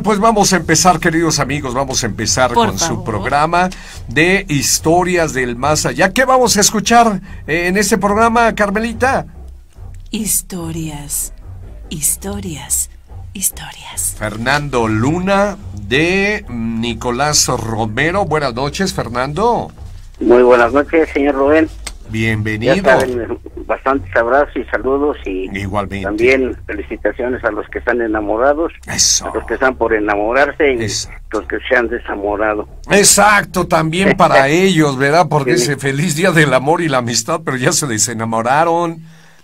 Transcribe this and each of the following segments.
Pues vamos a empezar, queridos amigos, vamos a empezar con su programa de historias del más allá. ¿Qué vamos a escuchar eh, en este programa, Carmelita? Historias, historias, historias. Fernando Luna de Nicolás Romero. Buenas noches, Fernando. Muy buenas noches, señor Rubén. Bienvenido. Ya saben, bastantes abrazos y saludos y Igualmente. también felicitaciones a los que están enamorados, Eso. a los que están por enamorarse y Exacto. los que se han desamorado. Exacto, también para ellos, ¿verdad? Porque Sí. ese feliz día del amor y la amistad, pero ya se desenamoraron.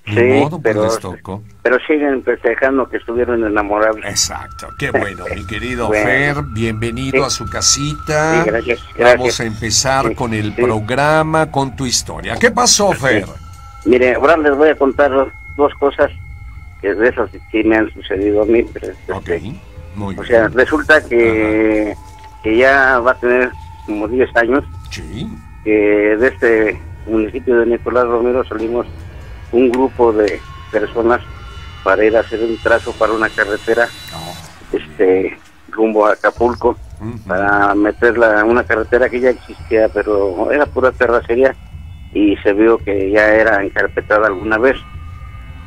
Sí, modo, pues pero- les tocó. Pero siguen festejando que estuvieron enamorados. Exacto, qué bueno, mi querido Bueno. Fer, bienvenido Sí. a su casita. Sí, gracias, Vamos gracias. a empezar Sí, con el programa, con tu historia. ¿Qué pasó, Fer? Mire, ahora les voy a contar dos cosas que de esas sí me han sucedido a mí. pero, Ok, muy O bien. sea, resulta que, que ya va a tener como 10 años Sí, que de este municipio de Nicolás Romero salimos un grupo de personas para ir a hacer un trazo para una carretera Oh, este rumbo a Acapulco ujú. para meterla una carretera que ya existía pero era pura terracería y se vio que ya era encarpetada alguna vez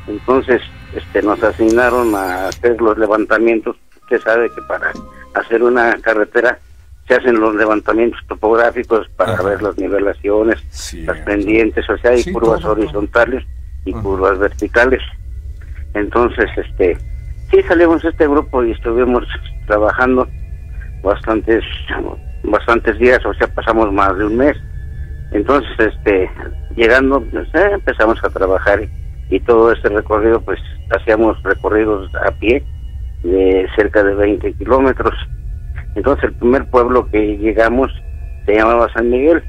entonces este nos asignaron a hacer los levantamientos usted sabe que para hacer una carretera se hacen los levantamientos topográficos para Ajá. ver las nivelaciones las pendientes, o sea, hay Sí, curvas todo. horizontales y Ajá. curvas verticales. Entonces, este, sí salimos este grupo y estuvimos trabajando bastantes, bastantes días, o sea, pasamos más de un mes. Entonces, este, llegando, pues, eh, empezamos a trabajar y, y todo este recorrido, pues, hacíamos recorridos a pie de cerca de 20 kilómetros. Entonces, el primer pueblo que llegamos se llamaba San Miguel.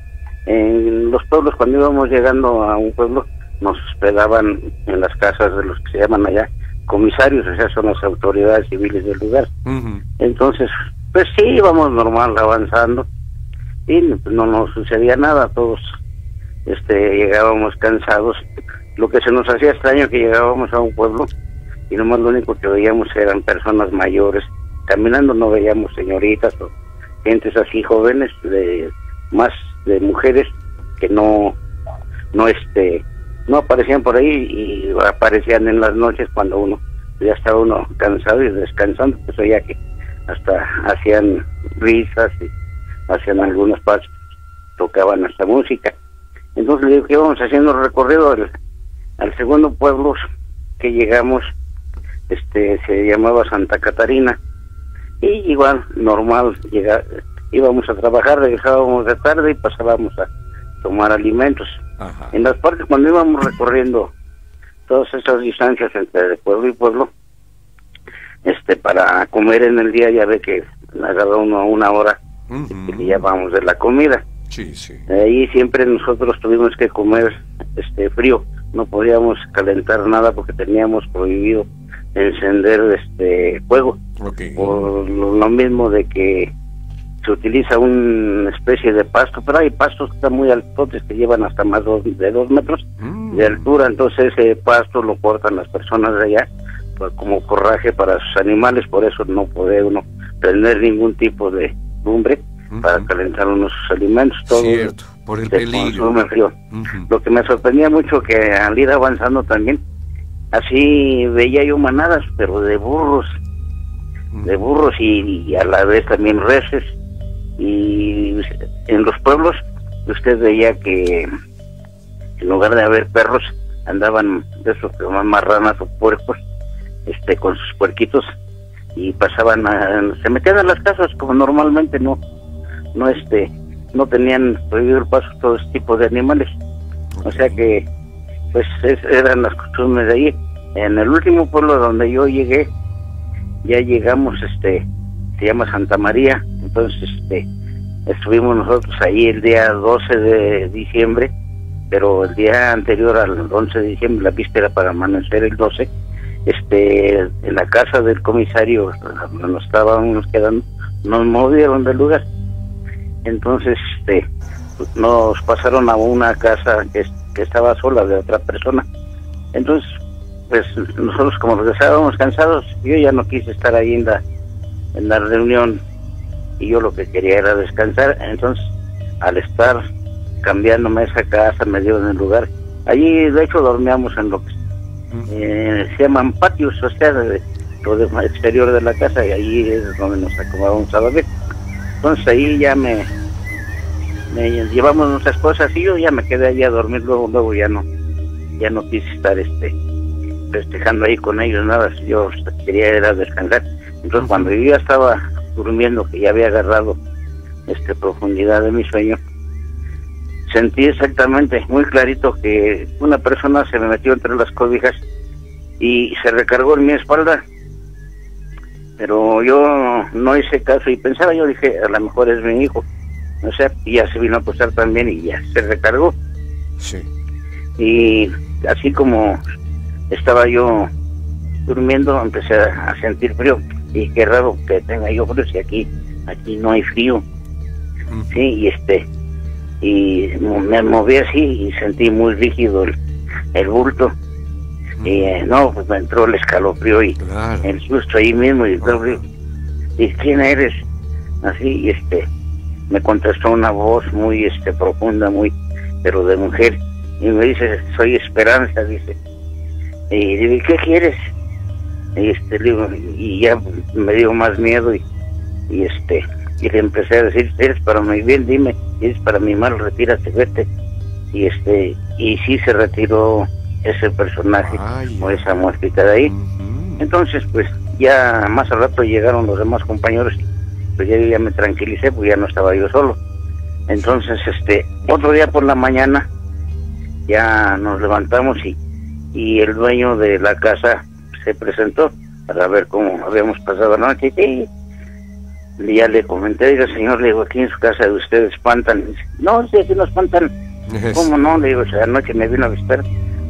En los pueblos, cuando íbamos llegando a un pueblo, nos hospedaban en las casas de los que se llaman allá comisarios, o sea, son las autoridades civiles del lugar. Entonces, pues sí, íbamos normal, avanzando, y no nos sucedía nada, todos este llegábamos cansados. Lo que se nos hacía extraño que llegábamos a un pueblo y nomás lo único que veíamos eran personas mayores. Caminando no veíamos señoritas o gentes así jóvenes, de más de mujeres que no, no este, no aparecían por ahí y aparecían en las noches cuando uno ya estaba uno cansado y descansando, pues oía que hasta hacían risas y hacían algunos pasos, tocaban hasta música. Entonces le digo que íbamos haciendo el recorrido al, al segundo pueblo que llegamos, este se llamaba Santa Catarina y igual normal llega, íbamos a trabajar, regresábamos de tarde y pasábamos a tomar alimentos. Ajá. En las partes cuando íbamos recorriendo todas esas distancias entre pueblo y pueblo, este para comer en el día ya ve que agarra uno una hora Ujú. y ya vamos de la comida. Sí, sí. Ahí siempre nosotros tuvimos que comer este frío, no podíamos calentar nada porque teníamos prohibido encender este fuego Ok. por lo, lo mismo de que se utiliza una especie de pasto, pero hay pastos que están muy altos que llevan hasta más dos- de dos metros Mm. de altura, entonces ese pasto lo cortan las personas de allá pues, como forraje para sus animales, por eso no puede uno prender ningún tipo de lumbre para Ujú. calentar unos alimentos, todo Cierto, por el peligro. Lo que me sorprendía mucho que al ir avanzando también, así veía yo manadas, pero de burros, de burros y, y a la vez también reses. Y en los pueblos usted veía que en lugar de haber perros, andaban de esos que marranas o puercos, este, con sus puerquitos y pasaban, a- se metían en las casas como normalmente no, no este, no tenían prohibido el paso todo ese tipo de animales. O sea que, pues, es- eran las costumbres de ahí. En el último pueblo donde yo llegué, ya llegamos, este, se llama Santa María, entonces, este, estuvimos nosotros ahí el día 12 de diciembre, pero el día anterior al 11 de diciembre, la víspera para amanecer el 12, este, en la casa del comisario, donde nos estábamos quedando, nos movieron del lugar. Entonces, este, nos pasaron a una casa que, estaba sola de otra persona. Entonces, pues nosotros como regresábamos cansados, yo ya no quise estar ahí en la, en la reunión y yo lo que quería era descansar. Entonces, al estar cambiándome esa casa, me dio en el lugar. Allí, de hecho, dormíamos en lo que eh, se llaman patios, o sea, de, lo exterior de la casa, y ahí es donde nos acomodábamos a dormir. Entonces ahí ya me, me llevamos nuestras cosas y yo ya me quedé ahí a dormir, luego, luego ya no, ya no quise estar este festejando ahí con ellos, nada, yo quería ir a descansar. Entonces cuando yo ya estaba durmiendo, que ya había agarrado este profundidad de mi sueño, sentí exactamente, muy clarito, que una persona se me metió entre las cobijas y se recargó en mi espalda. Pero yo no hice caso y pensaba, yo dije, a lo mejor es mi hijo. O sea, y ya se vino a acostar también y ya se recargó. Sí. Y así como estaba yo durmiendo, empecé a sentir frío. Y qué raro que tenga yo frío si aquí, aquí no hay frío. Sí, y este, y me moví así y sentí muy rígido el, bulto. Y eh, no, pues me entró el escalofrío y el susto ahí mismo. Y, y ¿quién eres? Así, y este, me contestó una voz muy este profunda, muy, pero de mujer. Y me dice, soy Esperanza, dice. Y digo, ¿qué quieres? Y este, digo, y ya me dio más miedo y, y este, y le empecé a decir, eres para mi bien, dime, es para mi mal, retírate, vete. Y este, y sí se retiró ese personaje o esa muertita de ahí. Entonces, pues ya más al rato llegaron los demás compañeros, pues ya, ya me tranquilicé, pues ya no estaba yo solo. Entonces, este, otro día por la mañana ya nos levantamos y, y el dueño de la casa se presentó para ver cómo habíamos pasado la noche. Y ya le comenté, digo, señor, le digo, aquí en su casa de ustedes espantan. no, sí, aquí no espantan. ¿Cómo no? Le digo, esa noche me vino a visitar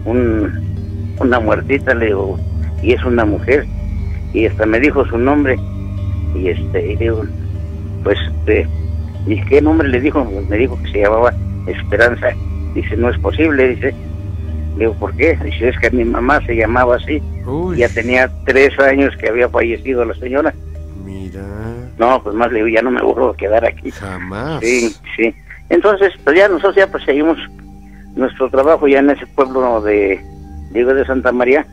un, una muertita, le digo, y es una mujer. Y hasta me dijo su nombre. Y este, y digo, pues, este, ¿y qué nombre le dijo? Pues me dijo que se llamaba Esperanza. Dice, no es posible, dice. Le digo, ¿por qué? Dice, es que mi mamá se llamaba así. Ya tenía tres años que había fallecido la señora. No, pues más le digo, ya no me vuelvo a quedar aquí. Jamás. Sí, sí. Entonces, pues ya nosotros ya pues seguimos nuestro trabajo ya en ese pueblo de Diego de Santa María.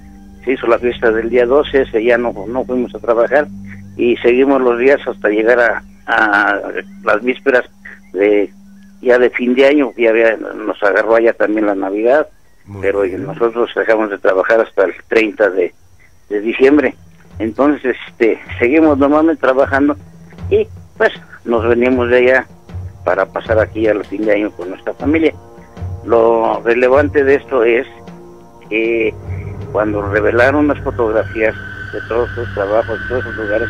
Se hizo la fiesta del día 12, ese ya no, no fuimos a trabajar y seguimos los días hasta llegar a, a las vísperas de ya de fin de año, ya había, nos agarró allá también la Navidad, pero nosotros dejamos de trabajar hasta el 30 de, de diciembre. Entonces, este, seguimos normalmente trabajando y pues nos venimos de allá para pasar aquí al fin de año con nuestra familia. Lo relevante de esto es que cuando revelaron las fotografías de todos los trabajos, de todos los lugares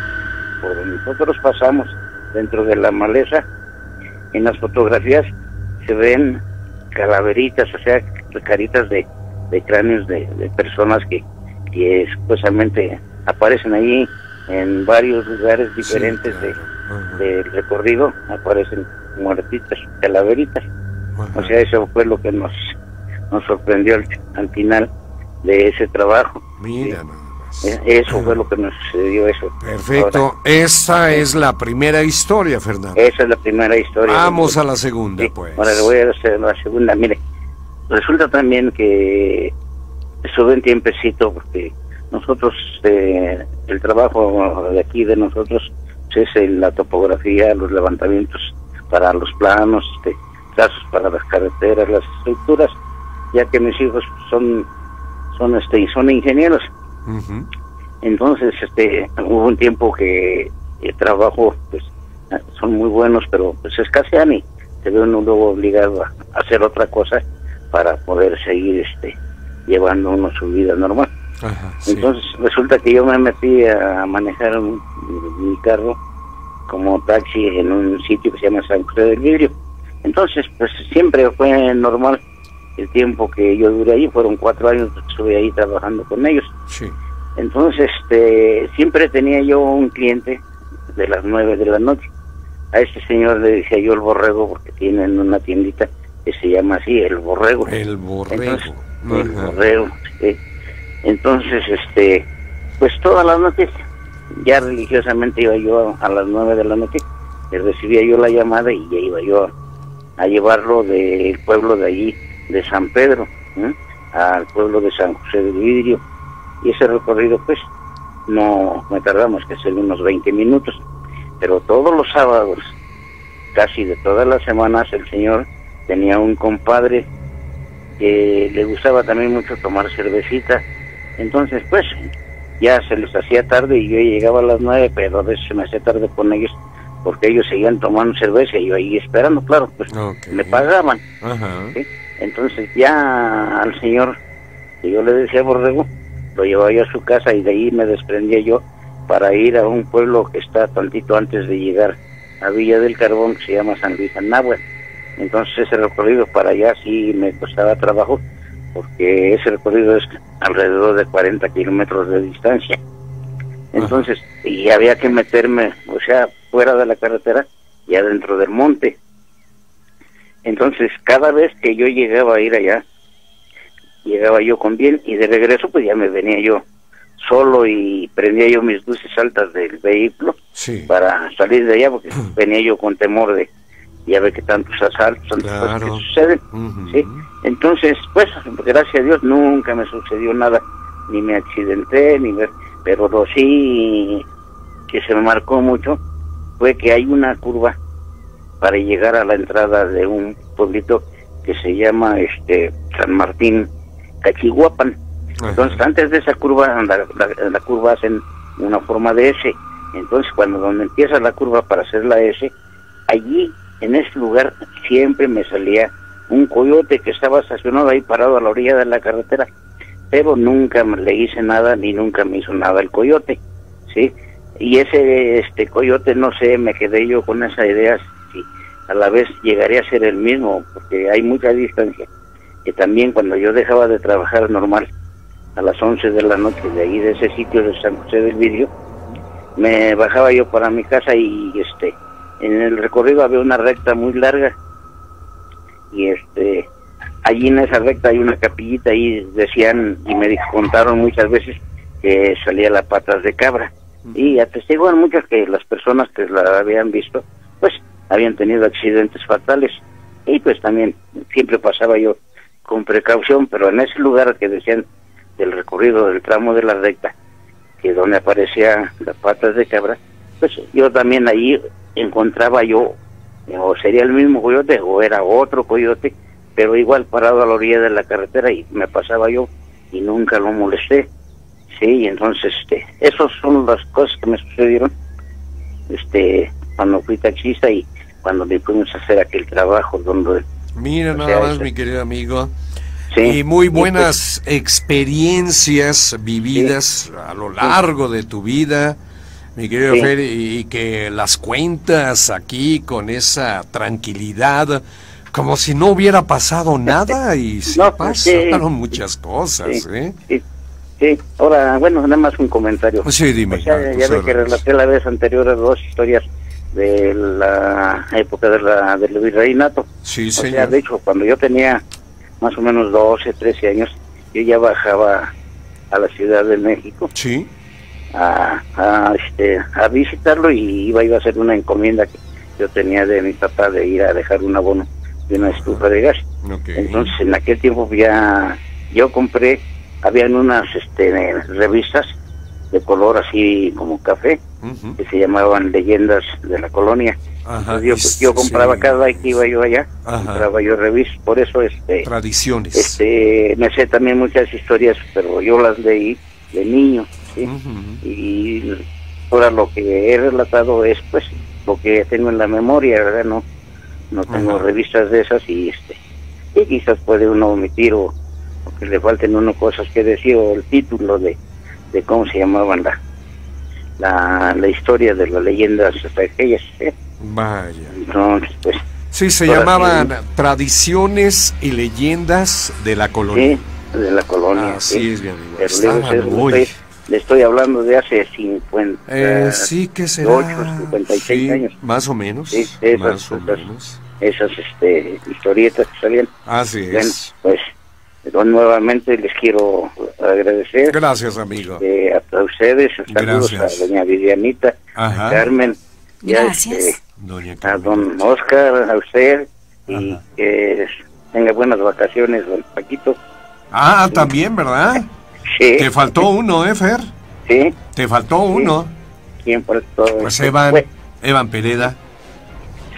por donde nosotros pasamos dentro de la maleza, en las fotografías se ven calaveritas, o sea, caritas de, cráneos de, personas que, que supuestamente aparecen ahí en varios lugares diferentes de, del recorrido, aparecen muertitas, calaveritas. O sea, eso fue lo que nos, nos sorprendió al, final de ese trabajo. Mira, e, Eso fue lo que nos sucedió, eso. Perfecto. Esa es la primera historia, Fernando. Esa es la primera historia. Vamos a la segunda, pues. Ahora le voy a hacer la segunda. Mire, resulta también que sube un tiempecito porque nosotros, eh, el trabajo de aquí de nosotros es la topografía, los levantamientos para los planos, este, trazos para las carreteras, las estructuras, ya que mis hijos son son este son ingenieros. Entonces, este hubo un tiempo que el trabajo pues son muy buenos, pero pues escasean y se ve uno luego obligado a hacer otra cosa para poder seguir este llevando uno su vida normal. Entonces resulta que yo me metí a manejar mi carro como taxi en un sitio que se llama San José del Vidrio. Entonces, pues siempre fue normal el tiempo que yo duré ahí, fueron cuatro años que estuve ahí trabajando con ellos. Entonces, este, siempre tenía yo un cliente de las nueve de la noche. A este señor le decía yo el borrego porque tienen una tiendita que se llama así, el borrego. El borrego. el borrego, Entonces, este, pues todas las noches ya religiosamente iba yo a, las nueve de la noche, y recibía yo la llamada y ya iba yo a, llevarlo del pueblo de allí, de San Pedro, al pueblo de San José del Vidrio. Y ese recorrido, pues, no me tardamos que hacer unos 20 minutos. Pero todos los sábados, casi de todas las semanas, el Señor tenía un compadre que le gustaba también mucho tomar cervecita. Entonces, pues, ya se les hacía tarde y yo llegaba a las nueve, pero a veces se me hacía tarde con ellos porque ellos seguían tomando cerveza y yo ahí esperando, claro, pues me pagaban. Entonces ya al señor, que yo le decía Borrego, lo llevaba yo a su casa y de ahí me desprendía yo para ir a un pueblo que está tantito antes de llegar a Villa del Carbón, que se llama San Luis Anáhuac. Entonces ese recorrido para allá sí me costaba trabajo, porque ese recorrido es alrededor de 40 kilómetros de distancia. Entonces, y había que meterme, o sea, fuera de la carretera y adentro del monte. Entonces, cada vez que yo llegaba a ir allá, llegaba yo con bien y de regreso pues ya me venía yo solo y prendía yo mis luces altas del vehículo para salir de allá porque venía yo con temor de ya ve que tantos asaltos tantas que suceden ¿sí? Entonces pues gracias a Dios nunca me sucedió nada ni me accidenté ni me pero lo sí que se me marcó mucho fue que hay una curva para llegar a la entrada de un pueblito que se llama este San Martín Cachihuapan. Entonces antes de esa curva, la, la, curva hacen una forma de S. Entonces cuando donde empieza la curva para hacer la S, allí en ese lugar siempre me salía un coyote que estaba estacionado ahí parado a la orilla de la carretera pero nunca le hice nada ni nunca me hizo nada el coyote, ¿sí? Y ese este coyote, no sé, me quedé yo con esa idea si a la vez llegaría a ser el mismo, porque hay mucha distancia. Que también cuando yo dejaba de trabajar normal, a las 11 de la noche, de ahí de ese sitio de San José del Vidrio, me bajaba yo para mi casa y este en el recorrido había una recta muy larga y este allí en esa recta hay una capillita y decían y me contaron muchas veces que salía las patas de cabra. Y atestiguan muchas que las personas que la habían visto pues habían tenido accidentes fatales. Y pues también siempre pasaba yo con precaución pero en ese lugar que decían del recorrido del tramo de la recta que donde aparecía las patas de cabra pues yo también allí encontraba yo o sería el mismo coyote o era otro coyote pero igual parado a la orilla de la carretera y me pasaba yo y nunca lo molesté. Sí, entonces, este, esas son las cosas que me sucedieron este, cuando fui taxista y cuando me fuimos a hacer aquel trabajo donde... Mira nada más, mi querido amigo. y muy buenas experiencias vividas a lo largo de tu vida, mi querido Fer, y que las cuentas aquí con esa tranquilidad como si no hubiera pasado nada y sí no, pasaron muchas cosas, ¿eh? Sí, ahora, bueno, nada más un comentario. Sí, dime. ya ve que relaté la vez anterior dos historias de la época de la, del virreinato. Sí, sí. de hecho, cuando yo tenía más o menos 12, 13 años, yo ya bajaba a la Ciudad de México. Sí. A, a, este, a visitarlo y iba, iba a hacer una encomienda que yo tenía de mi papá de ir a dejar un abono de una estufa de gas. Entonces, en aquel tiempo ya yo compré, habían unas este, revistas de color así como café, que se llamaban Leyendas de la Colonia. yo, yo, compraba cada vez que iba yo allá, compraba yo revistas, por eso este tradiciones. Este, me sé también muchas historias, pero yo las leí de niño, Y ahora lo que he relatado es pues lo que tengo en la memoria, ¿verdad? No no tengo revistas de esas y este y quizás puede uno omitir o, que le falten uno cosas que decir o el título de, de cómo se llamaban la, la, la historia de las leyendas hasta aquellas ¿eh? vaya. Entonces pues sí se llamaban tradiciones y leyendas de la colonia. Sí, de la colonia sí, es bien le estoy hablando de hace 50 eh, sí que será 56 años más o menos sí, esas, más o menos esas este historietas que salían así es pues nuevamente les quiero agradecer. Gracias, amigo. Eh, a, ustedes, saludos a doña Vivianita, a Carmen, Gracias. Este, a don Oscar, a usted, y que tenga buenas vacaciones, don Paquito. Ah, también, ¿verdad? Sí. Te faltó uno, ¿eh, Fer? Sí. Te faltó uno. ¿Quién por todo? Pues Evan, Evan Pereda.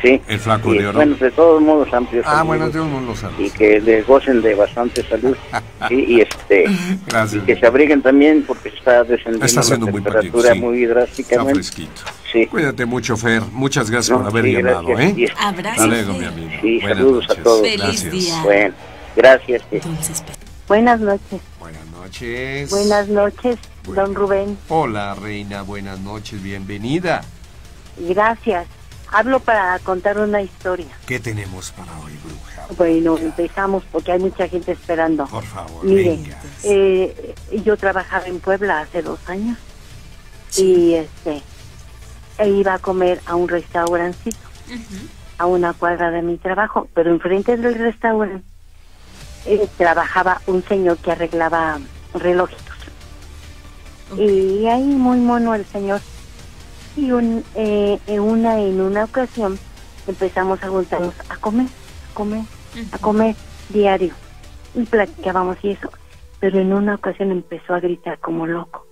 Sí. El flaco de oro. Bueno, de todos modos, amplios. Ah, bueno, de todos modos, Y que les gocen de bastante salud. sí, y este. Gracias. Y que se abriguen también porque está descendiendo está haciendo la muy temperatura patito, sí. muy drásticamente. Está fresquito. Sí. Cuídate mucho, Fer. Muchas gracias No, por haber sí, llamado, gracias. ¿eh? Y- Abrazo. Alego, Fer. mi amigo. Sí, Buenas saludos a noches. todos. Feliz Gracias. día. Bueno, gracias. sí. Buenas noches. Buenas noches. Buenas noches, Bueno. don Rubén. Hola, reina. Buenas noches. Bienvenida. Gracias. Hablo para contar una historia. ¿Qué tenemos para hoy, bruja? Bueno, empezamos porque hay mucha gente esperando. Por favor, Mire, venga. eh, yo trabajaba en Puebla hace dos años y este e iba a comer a un restaurancito a una cuadra de mi trabajo, pero enfrente del restaurante eh, trabajaba un señor que arreglaba relojitos. Y ahí muy mono el señor. Y un, eh, en una en una ocasión empezamos a juntarnos a comer, a comer, a comer diario. Y platicábamos y eso. Pero en una ocasión empezó a gritar como loco.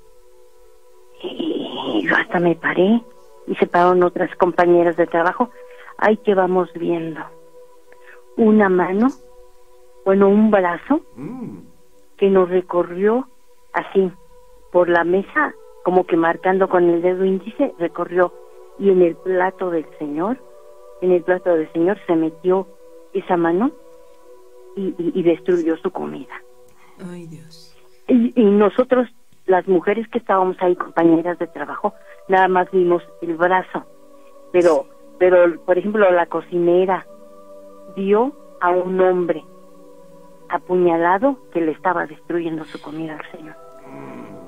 Y yo hasta me paré y se pararon otras compañeras de trabajo. Ay, que vamos viendo. Una mano, bueno, un brazo Mm, que nos recorrió así por la mesa, como que marcando con el dedo índice, recorrió y en el plato del señor, en el plato del señor se metió esa mano y, y- y destruyó su comida. Ay, Dios. Y, y nosotros, las mujeres que estábamos ahí, compañeras de trabajo, nada más vimos el brazo. Pero, pero, por ejemplo, la cocinera vio a un hombre apuñalado que le estaba destruyendo su comida al señor.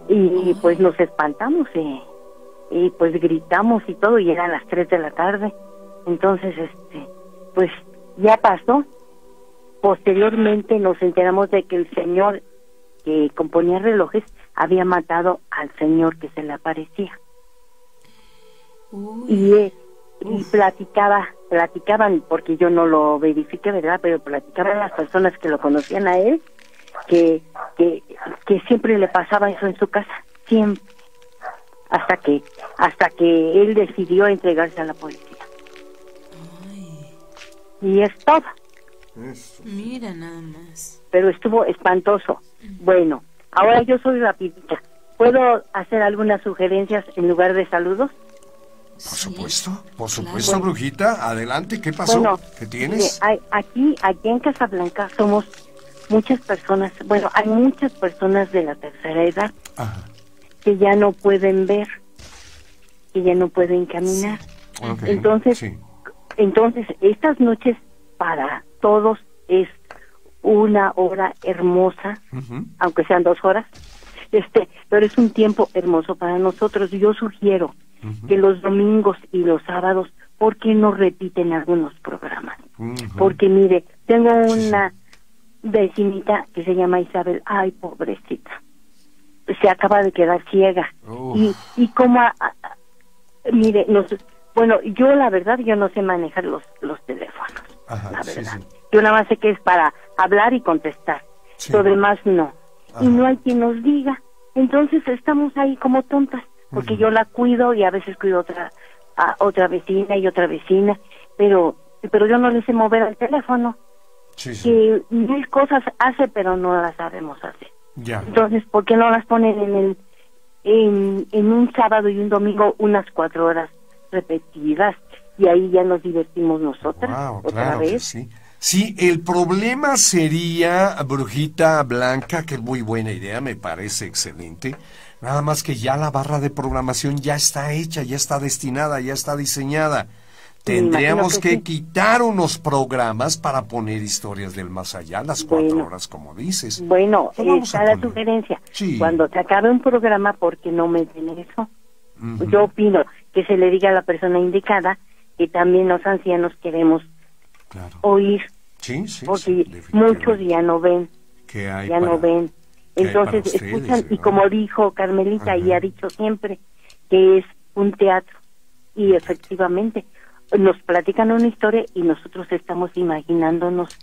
Y pues nos espantamos y, y pues gritamos y todo, y eran las 3 de la tarde. Entonces, este, pues ya pasó. Posteriormente nos enteramos de que el señor que componía relojes había matado al señor que se le aparecía. Uy. Y, eh, y platicaba, platicaban, porque yo no lo verifiqué, ¿verdad? Pero platicaban las personas que lo conocían a él, que, que, que siempre le pasaba eso en su casa, siempre. Hasta que, hasta que él decidió entregarse a la policía. Ay. Y es todo. Mira nada más. pero estuvo espantoso. Bueno, ahora yo soy rapidita. ¿Puedo hacer algunas sugerencias en lugar de saludos? Por supuesto, por supuesto, brujita. Adelante, ¿qué pasó? Bueno, ¿Qué tienes? mire, hay- aquí, aquí en Casablanca somos muchas personas, bueno, hay muchas personas de la tercera edad Ajá. que ya no pueden ver, que ya no pueden caminar. Entonces, sí. Entonces, estas noches para todos es una hora hermosa, aunque sean dos horas, este, pero es un tiempo hermoso para nosotros. Yo sugiero que los domingos y los sábados, ¿por qué no repiten algunos programas? Porque mire, tengo una vecinita que se llama Isabel, ay, pobrecita, se acaba de quedar ciega. Y, y como, a- a- a- mire, nos, bueno, yo la verdad, yo no sé manejar los, los teléfonos, Ajá, la sí, verdad. sí. Yo nada más sé que es para hablar y contestar. Sí. Lo demás no. Ajá. Y no hay quien nos diga. Entonces estamos ahí como tontas, porque yo la cuido y a veces cuido otra a otra vecina y otra vecina, pero pero yo no le sé mover al teléfono, Sí, sí. que mil cosas hace pero no las sabemos hacer. Ya. Entonces, ¿por qué no las ponen en el en, en un sábado y un domingo unas cuatro horas repetidas y ahí ya nos divertimos nosotras Wow, otra claro que vez? sí. Sí, el problema sería, Brujita Blanca, que es muy buena idea, me parece excelente. Nada más que ya la barra de programación ya está hecha, ya está destinada, ya está diseñada. Tendríamos que, que sí. quitar unos programas para poner historias del más allá, las cuatro Bueno. horas, como dices. Bueno, está a la poner. sugerencia. Sí. Cuando se acabe un programa, ¿por qué no meten eso? Yo opino que se le diga a la persona indicada que también los ancianos queremos Claro. oír, Sí, sí, porque sí, muchos ya no ven. ya no ven. Entonces escuchan y como dijo Carmelita y ha dicho siempre que es un teatro y efectivamente nos platican una historia y nosotros estamos imaginándonos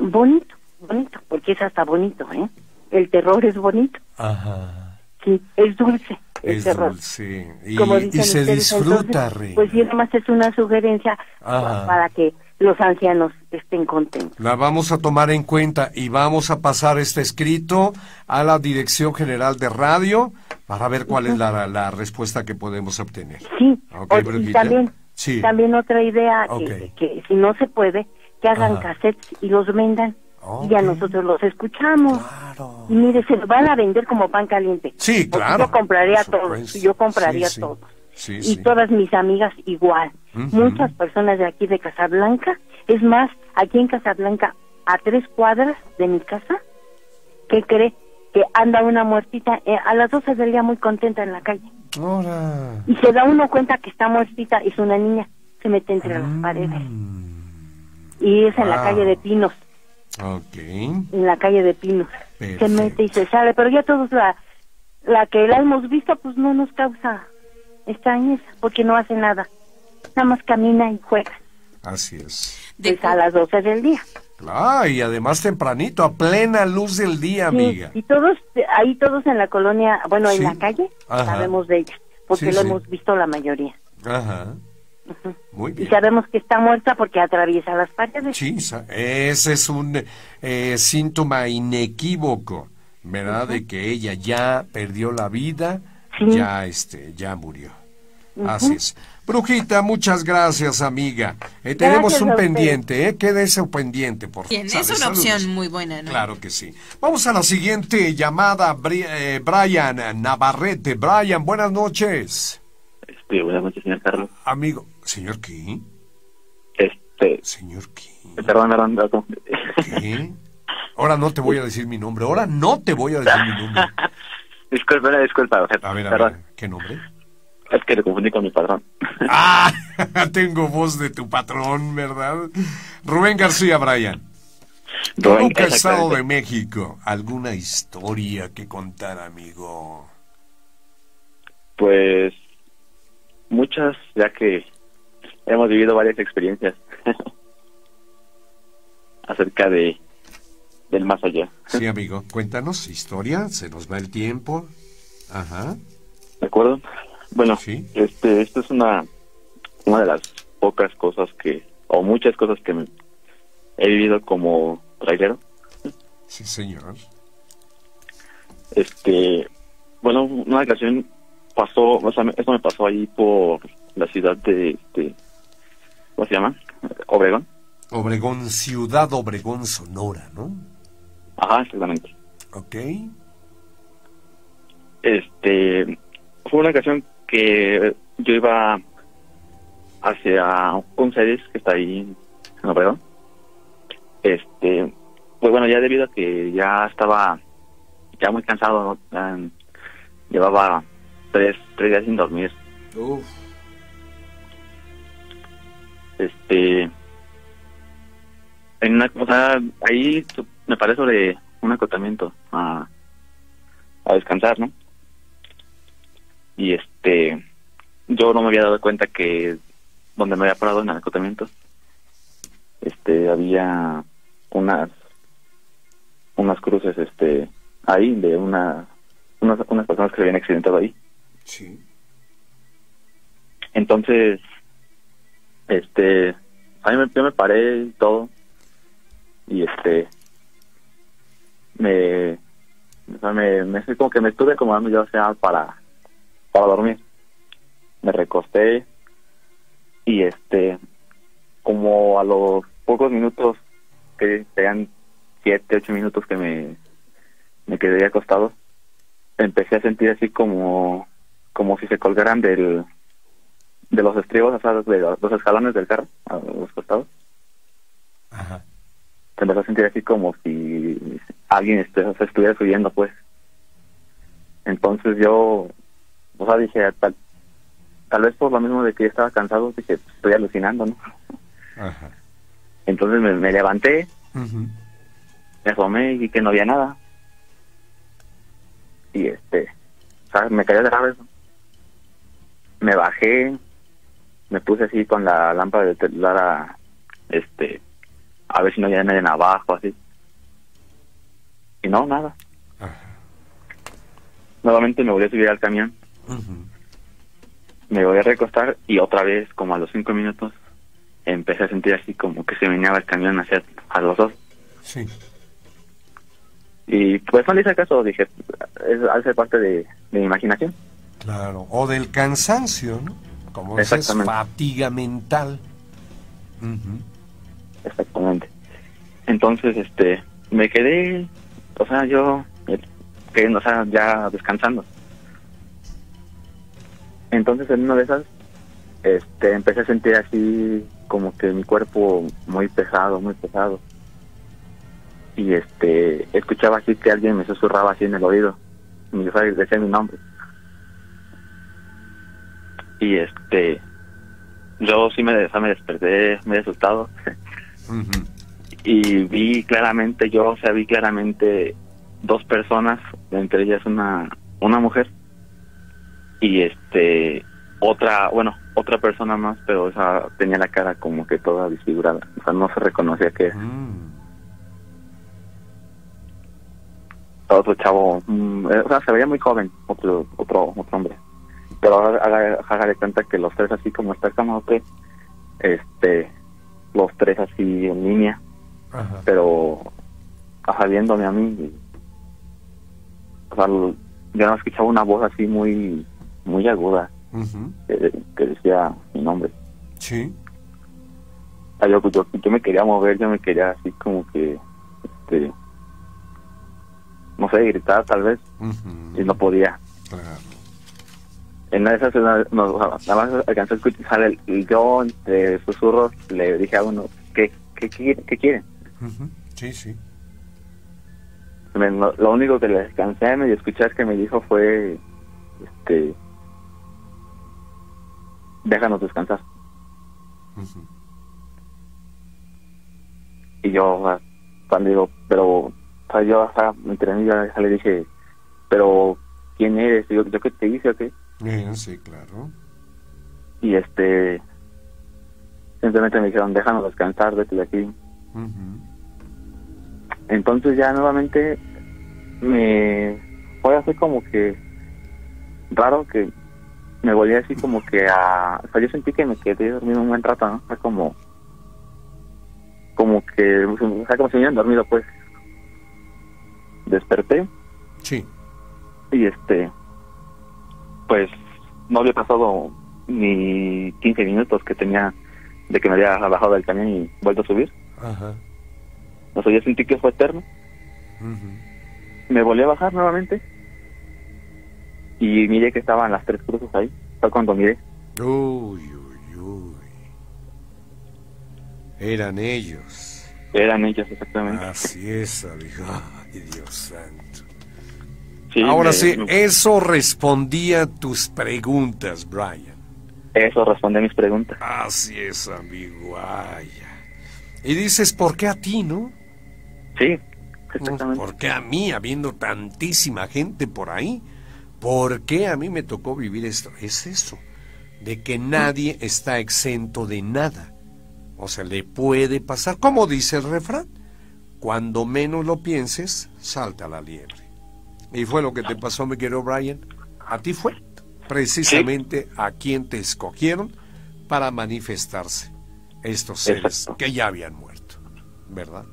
bonito, bonito, porque es hasta bonito, ¿eh? El terror es bonito. Ajá. Sí, es dulce. El terror. dulce. Y, Como y se disfruta, Pues sí, además es una sugerencia para que los ancianos estén contentos. La vamos a tomar en cuenta y vamos a pasar este escrito a la Dirección General de Radio para ver cuál es la, la, respuesta que podemos obtener. Sí, y también, sí. también otra idea que, si no se puede, que hagan cassettes y los vendan. Y a nosotros los escuchamos. Y mire, se van a vender como pan caliente. Sí, claro. Yo compraría todos. Yo compraría todos y todas mis amigas igual. Muchas personas de aquí de Casablanca, es más, aquí en Casablanca, a tres cuadras de mi casa, ¿qué cree? Que anda una muertita eh, a las 12 del día muy contenta en la calle. Y se da uno cuenta que está muertita, es una niña, se mete entre las mm. paredes. Y es en la calle de Pinos. En la calle de Pinos. Se mete y se sale, pero ya todos la, la que la hemos visto, pues no nos causa extrañeza porque no hace nada. Nada más camina y juega. Así es. Es a las 12 del día. Ah, y además tempranito, a plena luz del día, amiga. Y todos, ahí todos en la colonia, bueno, en la calle, sabemos de ella, porque lo hemos visto la mayoría. Ajá. Muy bien. Y sabemos que está muerta porque atraviesa las paredes. Sí, ese es un eh, síntoma inequívoco, ¿verdad? De que ella ya perdió la vida, ya, este, ya murió. Así es. Brujita, muchas gracias, amiga. Eh, tenemos un pendiente, ¿eh? Quédese pendiente, por favor. Es una opción muy buena, ¿no? Claro que sí. Vamos a la siguiente llamada, eh, Brian Navarrete. Brian, buenas noches. Este, buenas noches, señor Carlos. Amigo, ¿señor qué? Este. ¿Señor qué? Perdón, perdón, ¿Qué? Ahora no te voy a decir mi nombre. Ahora no te voy a decir mi nombre. disculpa, disculpa. a ver, a ver, ¿qué nombre? Es que le confundí con mi patrón. Ah, tengo voz de tu patrón, ¿verdad? Rubén García, Brian. Rubén, Estado de México. ¿Alguna historia que contar, amigo? Pues muchas, ya que hemos vivido varias experiencias acerca de del más allá. Sí, amigo, cuéntanos historia, se nos va el tiempo. Ajá. ¿De acuerdo? Bueno, ¿Sí? este, esto es una, una de las pocas cosas que, o muchas cosas que he vivido como trailero. Sí, señor. Este, bueno, una ocasión pasó, o sea, esto me pasó ahí por la ciudad de, de ¿cómo se llama? Obregón. Obregón, ciudad Obregón, Sonora, ¿no? Ajá, exactamente. Ok. Este, fue una ocasión que yo iba hacia un series que está ahí en Obregón. Este, pues bueno, ya debido a que ya estaba ya muy cansado, llevaba tres, tres días sin dormir. Este, en una cosa, ahí me parece sobre un acotamiento a, a descansar, ¿no? Y este, yo no me había dado cuenta que donde me había parado en el acotamiento, este, había unas, unas cruces, este, ahí de una, unas, unas personas que se habían accidentado ahí. Sí. Entonces, este, a me, yo me paré y todo, y este, me, me, me, como que me estuve acomodando yo, o sea, para, para dormir. Me recosté y este, como a los pocos minutos, que sean siete, ocho minutos que me, me quedé acostado, empecé a sentir así como, como si se colgaran del, de los estribos, o sea, de los escalones del carro, a los costados. Ajá se empezó a sentir así como si alguien se estuviera subiendo, pues. Entonces yo, o sea, dije, tal, tal vez por lo mismo de que yo estaba cansado, dije, pues, estoy alucinando, ¿no? Entonces me, levanté me asomé y que no había nada. Y este, ¿sabes? me cayó de revés. Me bajé, me puse así con la lámpara de celular a, este, a ver si no había nadie abajo, así. Y no, nada. Nuevamente me volví a subir al camión. Me voy a recostar y otra vez, como a los cinco minutos, empecé a sentir así como que se venía el camión hacia a los dos. Sí. Y pues no le hice caso, dije, es, hace parte de, mi imaginación. Claro, o del cansancio, ¿no? Como dices, fatiga mental. Exactamente. Entonces, este, me quedé, o sea, yo, eh, quedando, o sea, ya descansando. Entonces, en una de esas, este, empecé a sentir así como que mi cuerpo muy pesado, muy pesado. Y este, escuchaba así que alguien me susurraba así en el oído. Y decía mi nombre. Y este, yo sí me, me desperté muy asustado. Y vi claramente, yo, o sea, vi claramente dos personas, entre ellas una, una mujer. Y este, otra, bueno, otra persona más, pero o sea, tenía la cara como que toda desfigurada, o sea, no se reconocía que mm. Otro chavo, mm, eh, o sea, se veía muy joven, otro otro otro hombre. Pero haga, de cuenta que los tres así como está como que, este, los tres así en línea, pero ajá, viéndome a mí, o sea, yo no escuchaba una voz así muy, muy aguda que, decía mi nombre. Sí. Ah, yo, yo, me quería mover, yo me quería así como que, este, no sé, gritar tal vez, y no podía. En una de esas, nada más alcanzó a escuchar el, el yo de susurros, le dije a uno, ¿qué, qué, qué, qué quiere? Sí, sí. lo único que le alcancé a escuchar que me dijo fue, este, déjanos descansar. Y yo, cuando digo, pero, yo hasta entre mí ya le dije, pero, ¿quién eres? Yo, ¿yo qué te hice o qué? Sí, claro. Y este, simplemente me dijeron, déjanos descansar, vete de aquí. Entonces ya nuevamente me fue así como que raro que me volví así como que a... O sea, yo sentí que me quedé dormido un buen rato, ¿no? Fue como... Como que... O sea, como si me hubieran dormido, pues. Desperté. Sí. Y este... Pues no había pasado ni 15 minutos que tenía de que me había bajado del camión y vuelto a subir. Ajá. O sea, yo sentí que fue eterno. Me volví a bajar nuevamente y miré que estaban las tres cruces ahí. Fue cuando miré. Uy, uy, uy. Eran ellos. Eran ellos, exactamente. Así es, amigo. Ay, Dios santo. Ahora sí, eso respondía a tus preguntas, Brian. Eso responde a mis preguntas. Así es, amigo. Ay, y dices, ¿por qué a ti, no? Sí, exactamente. ¿Por qué a mí, habiendo tantísima gente por ahí? ¿Por qué a mí me tocó vivir esto? Es eso, de que nadie está exento de nada. O sea, le puede pasar, como dice el refrán, cuando menos lo pienses, salta la liebre. Y fue lo que te pasó, mi querido Brian. A ti fue precisamente a quien te escogieron para manifestarse estos seres que ya habían muerto, ¿verdad?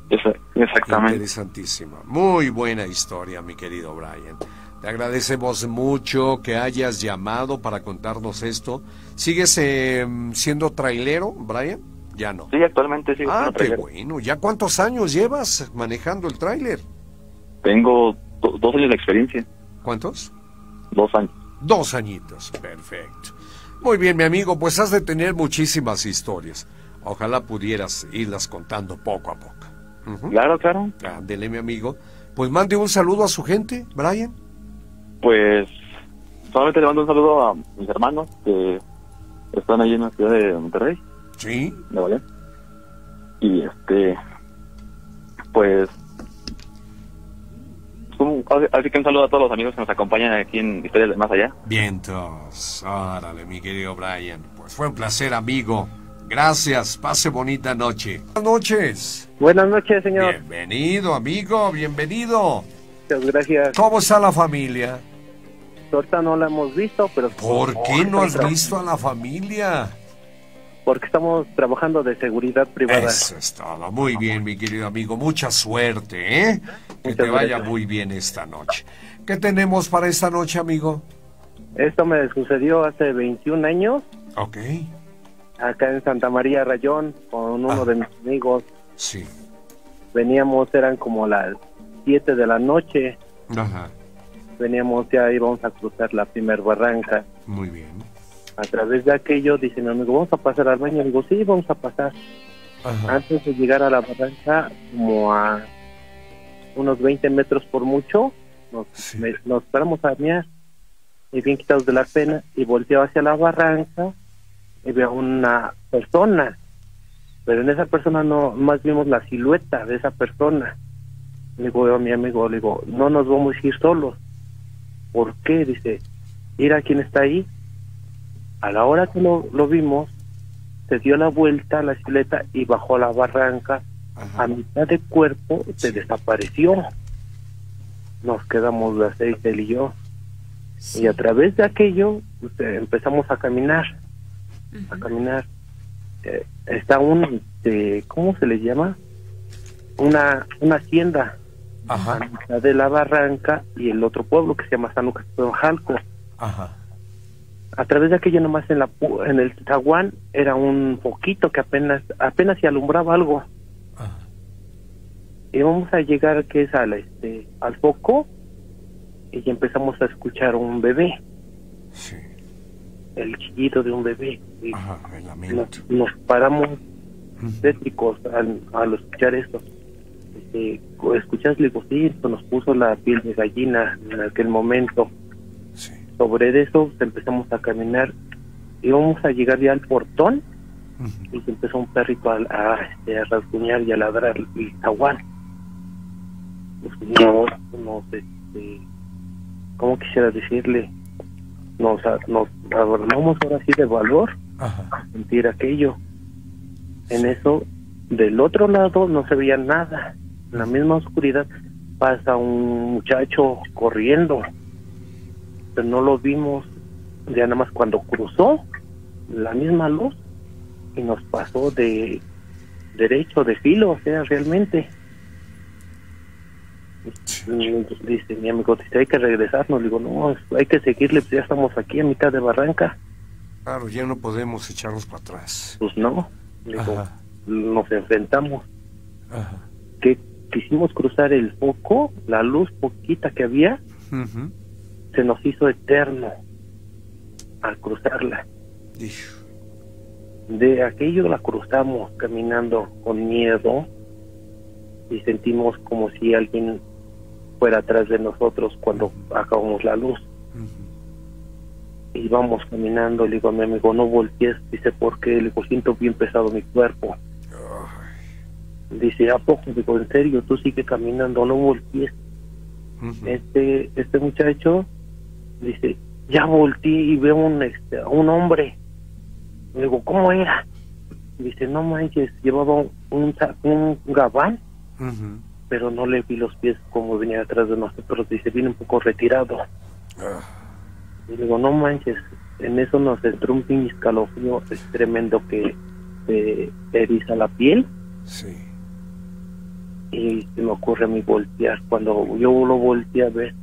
Exactamente. Interesantísima. Muy buena historia, mi querido Brian. Te agradecemos mucho que hayas llamado para contarnos esto. ¿Sigues em, siendo trailero, Brian? Ya no. Sí, actualmente sí. Ah, qué bueno. ¿Ya cuántos años llevas manejando el tráiler? Tengo dos años de experiencia. ¿Cuántos? Dos años. Dos añitos, perfecto. Muy bien, mi amigo, pues has de tener muchísimas historias. Ojalá pudieras irlas contando poco a poco. Claro, claro. Dele, mi amigo. Pues mande un saludo a su gente, Brian. Pues solamente le mando un saludo a mis hermanos que están allí en la ciudad de Monterrey. Sí. De Y este, pues así que un saludo a todos los amigos que nos acompañan aquí en Historias de Más Allá. Vientos, órale, mi querido Brian. Pues fue un placer, amigo. Gracias, pase bonita noche. Buenas noches. Buenas noches, señor. Bienvenido, amigo, bienvenido. Muchas gracias. ¿Cómo está la familia? Ahorita no la hemos visto, pero... ¿Por qué no has visto a la familia? Porque estamos trabajando de seguridad privada. Eso es todo. Muy bien, mi querido amigo. Mucha suerte, ¿eh? Que te vaya muy bien esta noche. ¿Qué tenemos para esta noche, amigo? Esto me sucedió hace 21 años. Ok. Acá en Santa María Rayón, con uno Ah. de mis amigos. Sí. Veníamos, eran como las 7 de la noche. Ajá. Veníamos, ya íbamos a cruzar la primer barranca. Muy bien. A través de aquello, dice mi amigo, ¿vamos a pasar al baño? Digo, sí, vamos a pasar. Ajá. Antes de llegar a la barranca, como a unos 20 metros por mucho, nos, Sí. me- nos paramos a mear y bien quitados de la pena y volteo hacia la barranca y veo una persona, pero en esa persona no, más vimos la silueta de esa persona. Le digo yo a mi amigo, le digo, no nos vamos a ir solos. ¿Por qué? Dice, mira quién está ahí. A la hora que lo, lo vimos, se dio la vuelta a la silueta y bajó la barranca. Ajá. A mitad de cuerpo se Sí. desapareció. Nos quedamos las seis, él y yo. Y a través de aquello pues, eh, empezamos a caminar, a caminar. Eh, está un, este, ¿cómo se le llama? Una, una hacienda a Ajá. mitad de la barranca y el otro pueblo que se llama San Lucas Jalco. Ajá. A través de aquello nomás en la en el zaguán era un poquito que apenas apenas se alumbraba algo. Ajá. Y vamos a llegar que es al este al foco y empezamos a escuchar un bebé, Sí. el chillido de un bebé. Y Ajá. Nos, nos paramos tétricos al, al escuchar esto. Este, escuchas, le digo, sí, esto nos puso la piel de gallina en aquel momento. Sobre eso empezamos a caminar y vamos a llegar ya al portón y se empezó un perrito a, a, este, a rasguñar y a ladrar el zaguán. Pues, no, nos, este, ¿cómo quisiera decirle? Nos, nos abrumamos ahora sí de valor Ajá. a sentir aquello. En eso, del otro lado no se veía nada. En la misma oscuridad pasa un muchacho corriendo, pero no lo vimos ya nada más cuando cruzó la misma luz y nos pasó de derecho, de filo, o sea, realmente. Dice mi amigo, dice, hay que regresarnos. Le digo, no, hay que seguirle, pues ya estamos aquí a mitad de barranca. Claro, ya no podemos echarnos para atrás. Pues no, digo, Ajá. nos enfrentamos. Ajá. Que quisimos cruzar el foco, la luz poquita que había, Ujú. Se nos hizo eterno al cruzarla. De aquello la cruzamos caminando con miedo y sentimos como si alguien fuera atrás de nosotros cuando acabamos la luz. Ujú. Y vamos caminando, le digo a mi amigo, no voltees, dice, porque le digo, siento bien pesado mi cuerpo. Dice, ¿a poco? Digo, en serio, tú sigue caminando, no voltees. Este este muchacho dice ya volteé y veo un este un hombre le digo cómo era dice no manches llevaba un un, gabán pero no le vi los pies como venía atrás de nosotros dice viene un poco retirado Ah. y le digo no manches en eso nos entró un escalofrío es tremendo que te eriza la piel Sí. y se me ocurre a mí voltear. Cuando yo lo volteé a ver,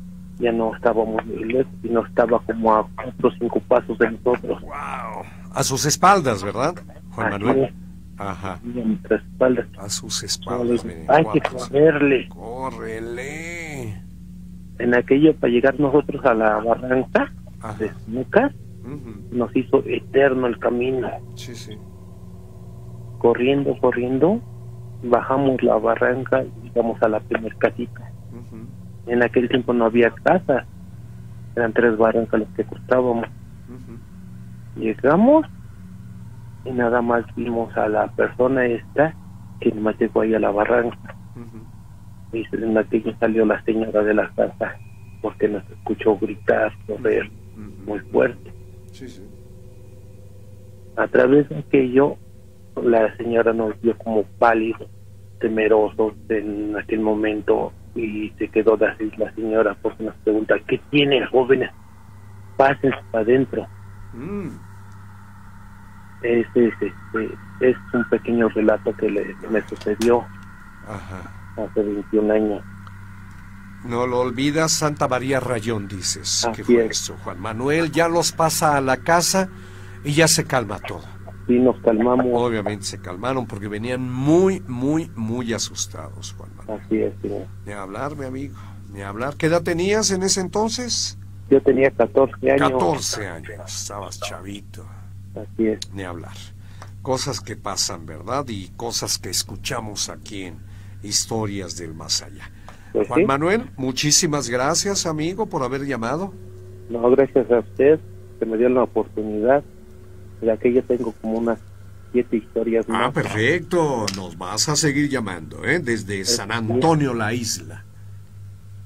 ya no estábamos muy lejos, sino estaba como a cuatro o cinco pasos de nosotros. Wow. A sus espaldas, ¿verdad, Juan Así Manuel? es, Ajá. y a nuestras espaldas. A sus espaldas. miren, Hay que guapos. correrle. Córrele. En aquello, para llegar nosotros a la barranca Ajá. de Lucas, Ujú. nos hizo eterno el camino. Sí, sí. Corriendo, corriendo, bajamos la barranca y llegamos a la primer casita. En aquel tiempo no había casas, eran tres barrancas las que costábamos. Ujú. Llegamos y nada más vimos a la persona esta que nomás llegó ahí a la barranca. Ujú. Y en aquello salió la señora de la casa porque nos escuchó gritar, correr muy fuerte. Sí, sí. A través de aquello, la señora nos vio como pálidos, temerosos en aquel momento y se quedó así la señora porque nos pregunta, ¿qué tiene jóvenes? Pásense para adentro. Mm. Este, es un pequeño relato que le, me sucedió hace 21 años. No lo olvidas, Santa María Rayón, dices. que fue eso, Juan Manuel? Ya los pasa a la casa y ya se calma todo. Sí, nos calmamos. Obviamente se calmaron porque venían muy, muy, muy asustados, Juan Manuel. Así es, señor. Ni hablar, mi amigo, ni hablar. ¿Qué edad tenías en ese entonces? Yo tenía 14 años. 14 años, estabas chavito. Así es. Ni hablar. Cosas que pasan, ¿verdad? Y cosas que escuchamos aquí en Historias del Más Allá. Pues Juan Manuel, muchísimas gracias, amigo, por haber llamado. No, gracias a usted, que me dio la oportunidad, ya que yo tengo como unas siete historias ah, más. Ah, perfecto, nos vas a seguir llamando, ¿eh? Desde San Antonio, la isla.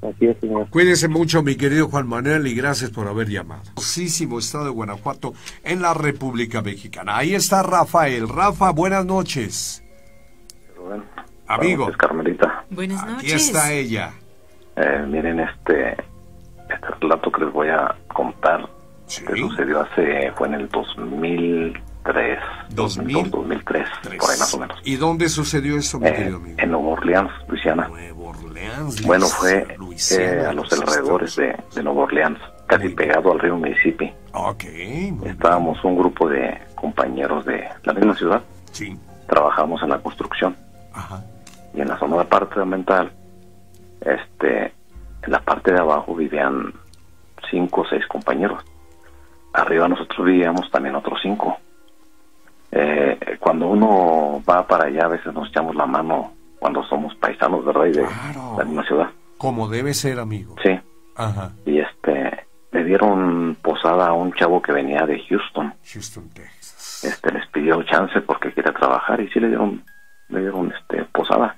Así es, señor. Cuídese mucho, mi querido Juan Manuel, y gracias por haber llamado. Hermosísimo estado de Guanajuato, en la República Mexicana. Ahí está Rafael. Rafa, buenas noches. Amigo. Carmelita. Buenas noches. Aquí está ella. Eh, miren, este, este relato que les voy a contar que sucedió hace, fue en el 2003. 2000, 2003, por ahí más o menos. ¿Y dónde sucedió eso, mi eh, querido amigo? En Nueva Orleans, Luisiana. Nueva Orleans, Bueno, fue eh, a los alrededores de, de Nueva Orleans, casi pegado al río Mississippi. Ok. Estábamos un grupo de compañeros de la misma ciudad. Sí. Trabajamos en la construcción. Ajá y en la zona departamental, este, en la parte de abajo vivían cinco o seis compañeros. Arriba nosotros vivíamos también otros cinco. Eh, cuando uno va para allá, a veces nos echamos la mano cuando somos paisanos, ¿verdad? Y de la misma ciudad. Como debe ser, amigo. Sí. Ajá. Y este, le dieron posada a un chavo que venía de Houston. Houston, Texas. Este, les pidió chance porque quería trabajar y sí le dieron, le dieron, este, posada.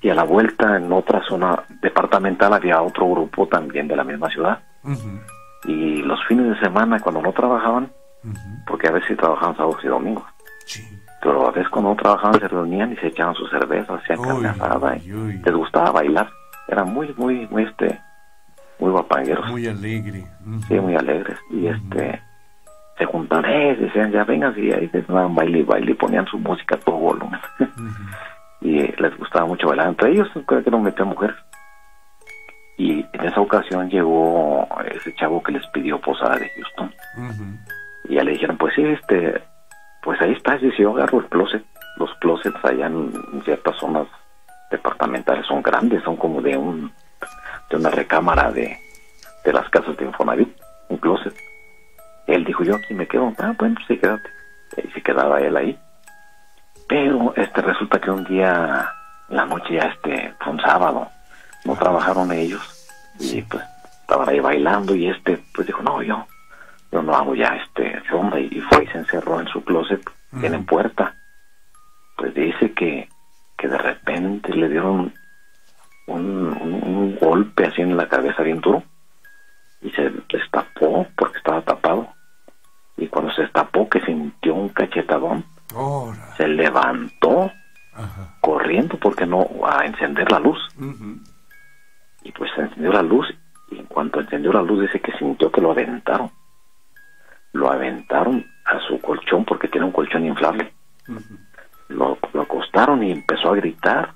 Y a la vuelta, en otra zona departamental, había otro grupo también de la misma ciudad. Y los fines de semana, cuando no trabajaban, porque a veces trabajaban sábados y domingos, pero a veces cuando no trabajaban se reunían y se echaban sus cervezas, hacían carne asada, y les gustaba bailar. Eran muy, muy, muy, este, muy guapangueros. Muy alegre. Sí, muy alegres. Y este, se juntaban, eh, decían, ya vengan, y ahí se daban baile y baile y ponían su música a todo volumen y les gustaba mucho bailar entre ellos, creo que no metía mujeres. Y en esa ocasión llegó ese chavo que les pidió posada de Houston. Y ya le dijeron, pues sí, este, pues ahí está, y yo agarro el closet. Los closets allá en ciertas zonas departamentales son grandes, son como de un de una recámara de, de las casas de Infonavit, un closet. Él dijo, yo aquí me quedo. Ah, bueno, pues sí, quédate. Y se quedaba él ahí. Pero este resulta que un día, la noche ya este, fue un sábado, no trabajaron ellos y pues estaban ahí bailando y este pues dijo, no, yo, yo no hago ya este ronda y fue y se encerró en su closet, tienen puerta. Pues dice que, que de repente le dieron un, un, golpe así en la cabeza bien duro y se destapó porque estaba tapado. Y cuando se destapó que sintió un cachetadón, se levantó corriendo porque no a encender la luz. Y pues encendió la luz y en cuanto encendió la luz dice que sintió que lo aventaron. Lo aventaron a su colchón porque tiene un colchón inflable. lo, acostaron y empezó a gritar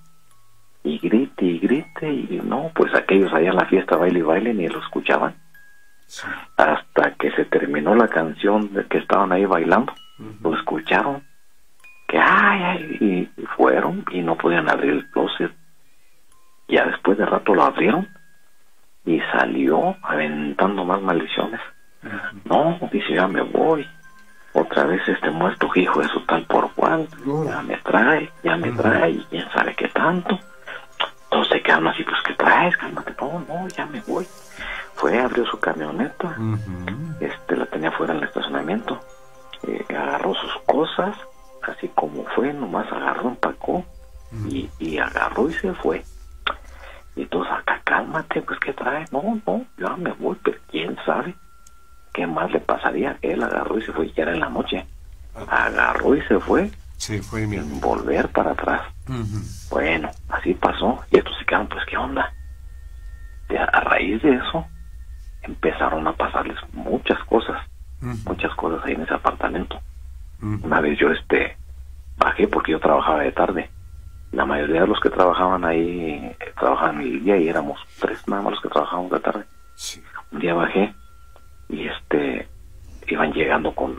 y grite y grite y no, pues aquellos allá en la fiesta baile y baile ni lo escuchaban. Hasta que se terminó la canción de que estaban ahí bailando, lo escucharon que ay, ay, y fueron y no podían abrir el closet. Ya después de rato lo abrieron y salió aventando más maldiciones. No, dice, ya me voy. Otra vez este muerto hijo de su tal por cual. Ya me trae, ya me trae, y quién sabe qué tanto. Todos se quedaron así, pues, ¿qué traes? Cálmate. No, no, ya me voy. Fue, abrió su camioneta. Este, la tenía fuera en el estacionamiento. Eh, agarró sus cosas así como fue, nomás agarró, empacó y, y agarró y se fue. Y entonces acá, cálmate, pues ¿qué trae? No, no, yo me voy, pero quién sabe qué más le pasaría. Él agarró y se fue, ya era en la noche. Agarró y se fue. Sí, fue mi volver para atrás. Bueno, así pasó. Y estos se quedaron, pues, ¿qué onda? a raíz de eso, empezaron a pasarles muchas cosas. Muchas cosas ahí en ese apartamento. Una vez yo, este, bajé porque yo trabajaba de tarde la mayoría de los que trabajaban ahí trabajaban el día y éramos tres nada más los que trabajábamos de tarde. Un día bajé y este iban llegando con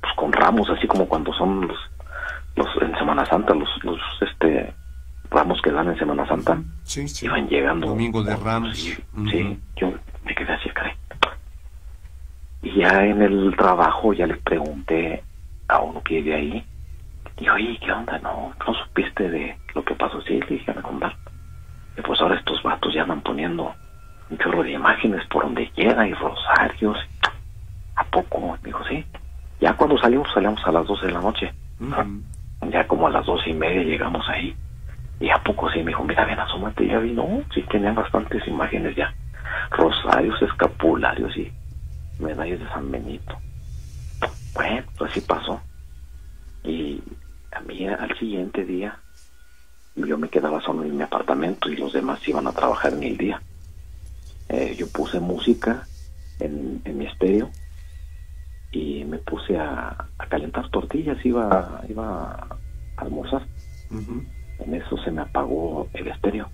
pues, con ramos así como cuando son los, los en Semana Santa los, los este ramos que dan en Semana Santa. Iban llegando domingo de ramos. Sí, yo me quedé así, caray. Y ya en el trabajo ya le pregunté a uno que vive ahí y oye, ¿qué onda? ¿No, no supiste de lo que pasó? Sí, le dije a contar. Y pues ahora estos vatos ya andan poniendo un chorro de imágenes por donde quiera y rosarios. ¿A poco? Me dijo, sí. Ya cuando salimos, salimos a las 12 de la noche. Ya como a las doce y media llegamos ahí. Y a poco sí me dijo, mira, ven, asómate. Ya vi, no, sí tenían bastantes imágenes ya. Rosarios, escapularios y medallas de San Benito. Bueno, pues así pasó. Y a mí al siguiente día yo me quedaba solo en mi apartamento y los demás iban a trabajar en el día. Eh, yo puse música en, mi estéreo y me puse a, calentar tortillas, iba, iba a almorzar. En eso se me apagó el estéreo.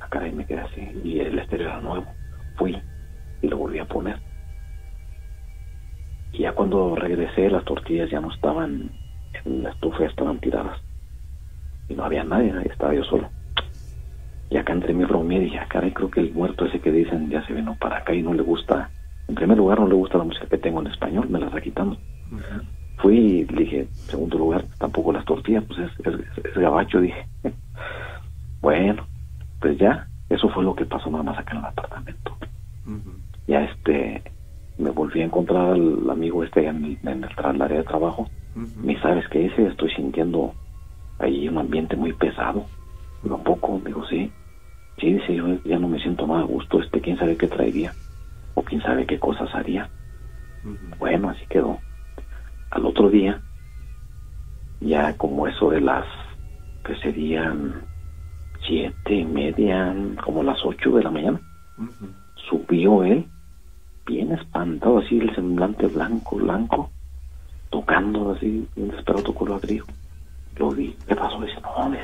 Acá me quedé así y el estéreo era nuevo. Fui y lo volví a poner. Y ya cuando regresé las tortillas ya no estaban en la estufa estaban tiradas. Y no había nadie, estaba yo solo. Y acá entre mi bromé dije, ah, caray, creo que el muerto ese que dicen ya se vino para acá y no le gusta, en primer lugar no le gusta la música que tengo en español, me la está quitando. Fui y dije, en segundo lugar, tampoco las tortillas, pues es, es, gabacho, dije. bueno, pues ya, eso fue lo que pasó nada más acá en el apartamento. Ya este, me volví a encontrar al amigo este en el, en el, área de trabajo ni sabes qué hice, estoy sintiendo ahí un ambiente muy pesado. un poco, digo, sí. Sí, dice, yo ya no me siento más a gusto, este, quién sabe qué traería, o quién sabe qué cosas haría. Bueno, así quedó. Al otro día, ya como eso de las, que serían siete y media, como las ocho de la mañana, subió él, bien espantado, así el semblante blanco, blanco, tocando así, desesperado tocó el ladrillo. Lo vi, ¿qué pasó? Dice, no, dice,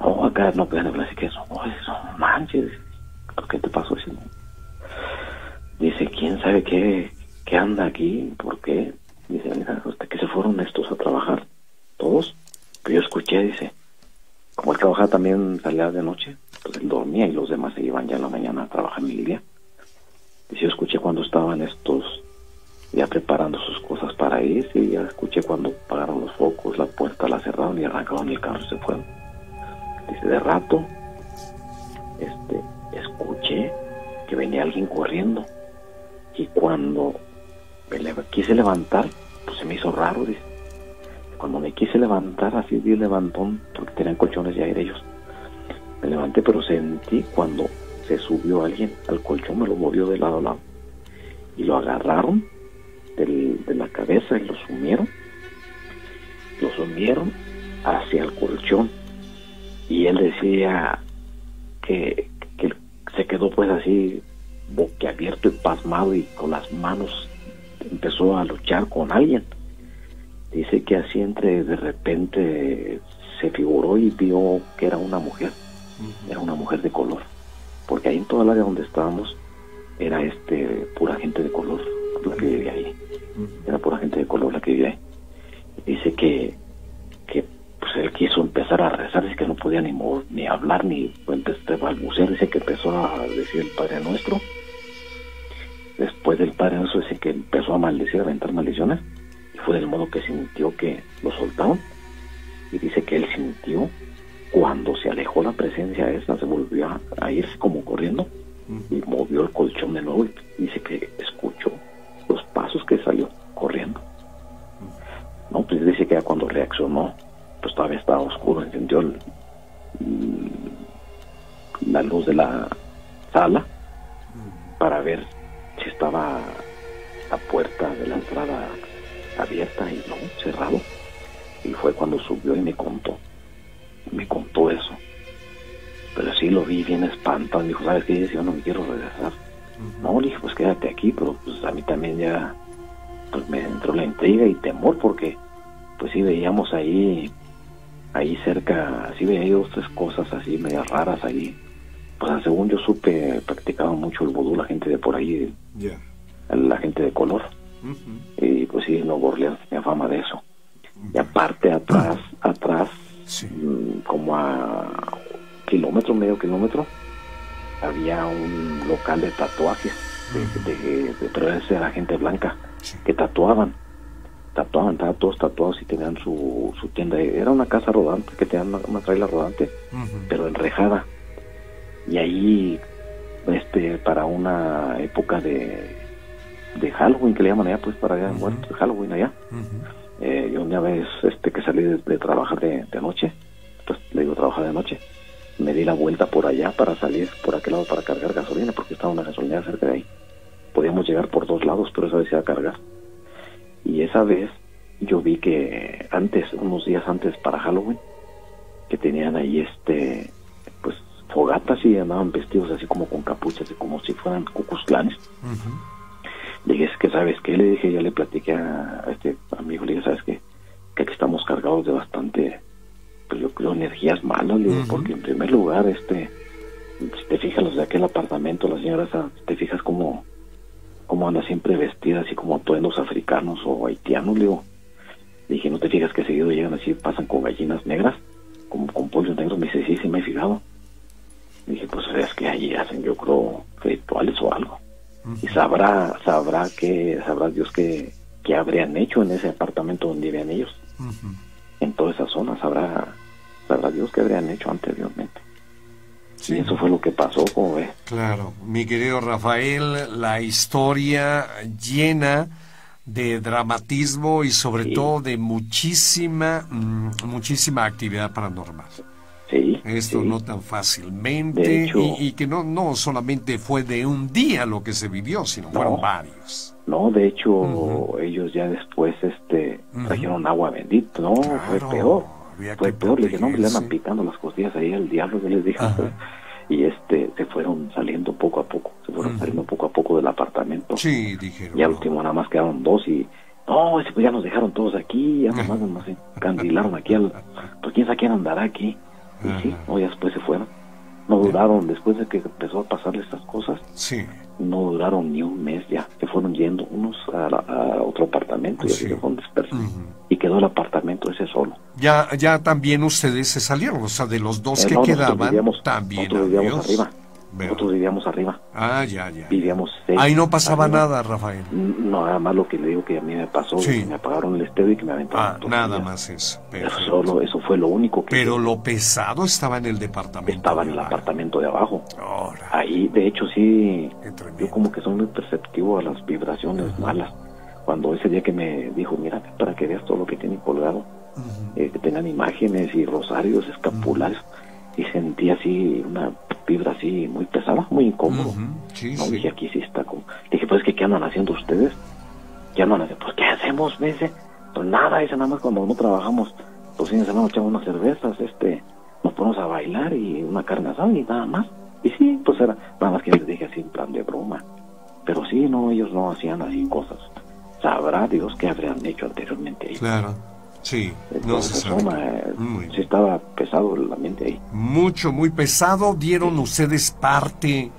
no, acá no pueden hablar así que eso, no, manches, ¿qué te pasó? Dice, no. Dice, ¿quién sabe qué, qué anda aquí? ¿Por qué? Dice, mira, usted que se fueron estos a trabajar, todos. Que yo escuché, dice, como él trabajaba también, salía de noche, pues él dormía y los demás se iban ya en la mañana a trabajar en el. Dice, yo escuché cuando estaban estos ya preparando sus cosas para irse y ya escuché cuando apagaron los focos, la puerta la cerraron y arrancaron el carro y se fueron. Dice, de rato, este, escuché que venía alguien corriendo y cuando me quise levantar, pues se me hizo raro, dice. Cuando me quise levantar, así di levantón, porque tenían colchones ya aire ellos. Me levanté, pero sentí cuando se subió alguien al colchón, me lo movió de lado a lado. Y lo agarraron de la cabeza y lo sumieron, lo sumieron hacia el colchón. Y él decía que, que se quedó pues así boquiabierto y pasmado y con las manos empezó a luchar con alguien. Dice que así entre de repente se figuró y vio que era una mujer, era una mujer de color, porque ahí en toda el área donde estábamos era este pura gente de color la que vivía ahí era pura gente de color la que vive ahí. Dice que, que pues él quiso empezar a rezar, dice que no podía ni, ni hablar ni empezó a balbucear, dice que empezó a decir el Padre Nuestro. Después del Padre Nuestro dice que empezó a maldecir, a aventar maldiciones, y fue del modo que sintió que lo soltaron. Y dice que él sintió cuando se alejó la presencia esa, se volvió a, a irse como corriendo y movió el colchón de nuevo y dice que escuchó los pasos que salió corriendo. No, pues dice que ya cuando reaccionó, pues todavía estaba oscuro, encendió la luz de la sala para ver si estaba la puerta de la entrada abierta y no, cerrado. Y fue cuando subió y me contó, me contó eso. Pero sí lo vi bien espantado, me dijo, ¿sabes qué? Yo no me quiero regresar. No, le dije, pues quédate aquí, pero pues a mí también ya pues me entró la intriga y temor porque pues sí veíamos ahí ahí cerca, sí veía dos tres cosas así medias raras ahí. Pues según yo supe, practicaba mucho el vudú la gente de por ahí, la gente de color. Y pues sí, Nuevo Orleans tenía fama de eso. Y aparte, atrás, atrás, mm, como a kilómetro, medio kilómetro, había un local de tatuajes, de, pero ese era gente blanca, que tatuaban tatuaban, estaban todos tatuados y tenían su, su tienda. Era una casa rodante, que tenían una, una traila rodante, pero enrejada. Y ahí, este, para una época de, de Halloween, que le llaman allá, pues para allá, muertos de Halloween allá. Eh, yo una vez este, que salí de, trabajar de, noche, pues le digo trabajar de noche, me di la vuelta por allá para salir por aquel lado para cargar gasolina, porque estaba una gasolina cerca de ahí. Podíamos llegar por dos lados, pero esa vez iba a cargar y esa vez yo vi que antes, unos días antes para Halloween, que tenían ahí este, pues fogatas y andaban vestidos así como con capuchas, como si fueran cucuzclanes. Le dije, es que sabes qué, le dije, ya le platiqué a este amigo, le dije, sabes qué, que aquí estamos cargados de bastante, pues yo creo, energías malas, le digo, porque en primer lugar, este, si te fijas los de aquel apartamento, la señora esa, te fijas como como anda siempre vestida así como atuendos africanos o haitianos, le digo. dije, ¿no te fijas que seguido llegan así, pasan con gallinas negras, como con pollos negros? Me dice, sí, sí, me he fijado. dije, pues es que allí hacen, yo creo, rituales o algo. Y sabrá, sabrá que, sabrá Dios que, que habrían hecho en ese apartamento donde vivían ellos. En toda esa zona, sabrá, sabrá Dios que habrían hecho anteriormente. Sí. eso fue lo que pasó, como ve. Claro, mi querido Rafael, la historia llena de dramatismo y sobre todo de muchísima, mm, muchísima actividad paranormal. Sí, Esto no tan fácilmente. Y, que no, no solamente fue de un día lo que se vivió, sino fueron varios. No, de hecho ellos ya después este trajeron agua bendita, no, fue peor. fue peor, le dije, no, le andan picando las costillas ahí al diablo, que les dije. Y este, se fueron saliendo poco a poco, se fueron saliendo poco a poco del apartamento. Sí, dijeron. Y al último nada más quedaron dos y, no, ese pues ya nos dejaron todos aquí, ya nomás nos candilaron aquí al, pues quién sabe quién andará aquí. Y sí, no, ya después se fueron. No duraron, después de que empezó a pasarle estas cosas, sí. no duraron ni un mes ya, se fueron yendo unos a, otro apartamento y así se fueron dispersos. Y quedó el apartamento ese solo. Ya ya también ustedes se salieron, o sea, de los dos eh, que quedaban, también. Nosotros vivíamos arriba. Nosotros vivíamos arriba. Ah, ya, ya. Vivíamos Ahí no pasaba nada, Rafael. No, nada más lo que le digo que a mí me pasó, que me apagaron el estéreo y que me aventaron. Ah, nada más eso. Solo eso fue lo único que... Pero lo pesado estaba en el departamento. Estaba en el apartamento de abajo. Ahí, de hecho, sí, yo como que soy muy perceptivo a las vibraciones malas. Cuando ese día que me dijo, mira, para que veas todo lo que tiene colgado, eh, que tenían imágenes y rosarios, escapularios, y sentí así una vibra así muy pesada, muy incómodo. no, dije, aquí sí está como... Dije, pues, ¿qué, ¿qué andan haciendo ustedes? ¿Qué andan haciendo? Pues, ¿qué hacemos, me dice? Pues nada, dice, nada más cuando no trabajamos, pues fines de semana echamos unas cervezas, este, nos ponemos a bailar y una carne asada y nada más. Y sí, pues era, nada más que les dije así en plan de broma. Pero sí, no, ellos no hacían así cosas. Sabrá Dios qué habrían hecho anteriormente. Claro. Sí, no se sabe. sí estaba pesado el ambiente ahí. Mucho, muy pesado. ¿Dieron ustedes parte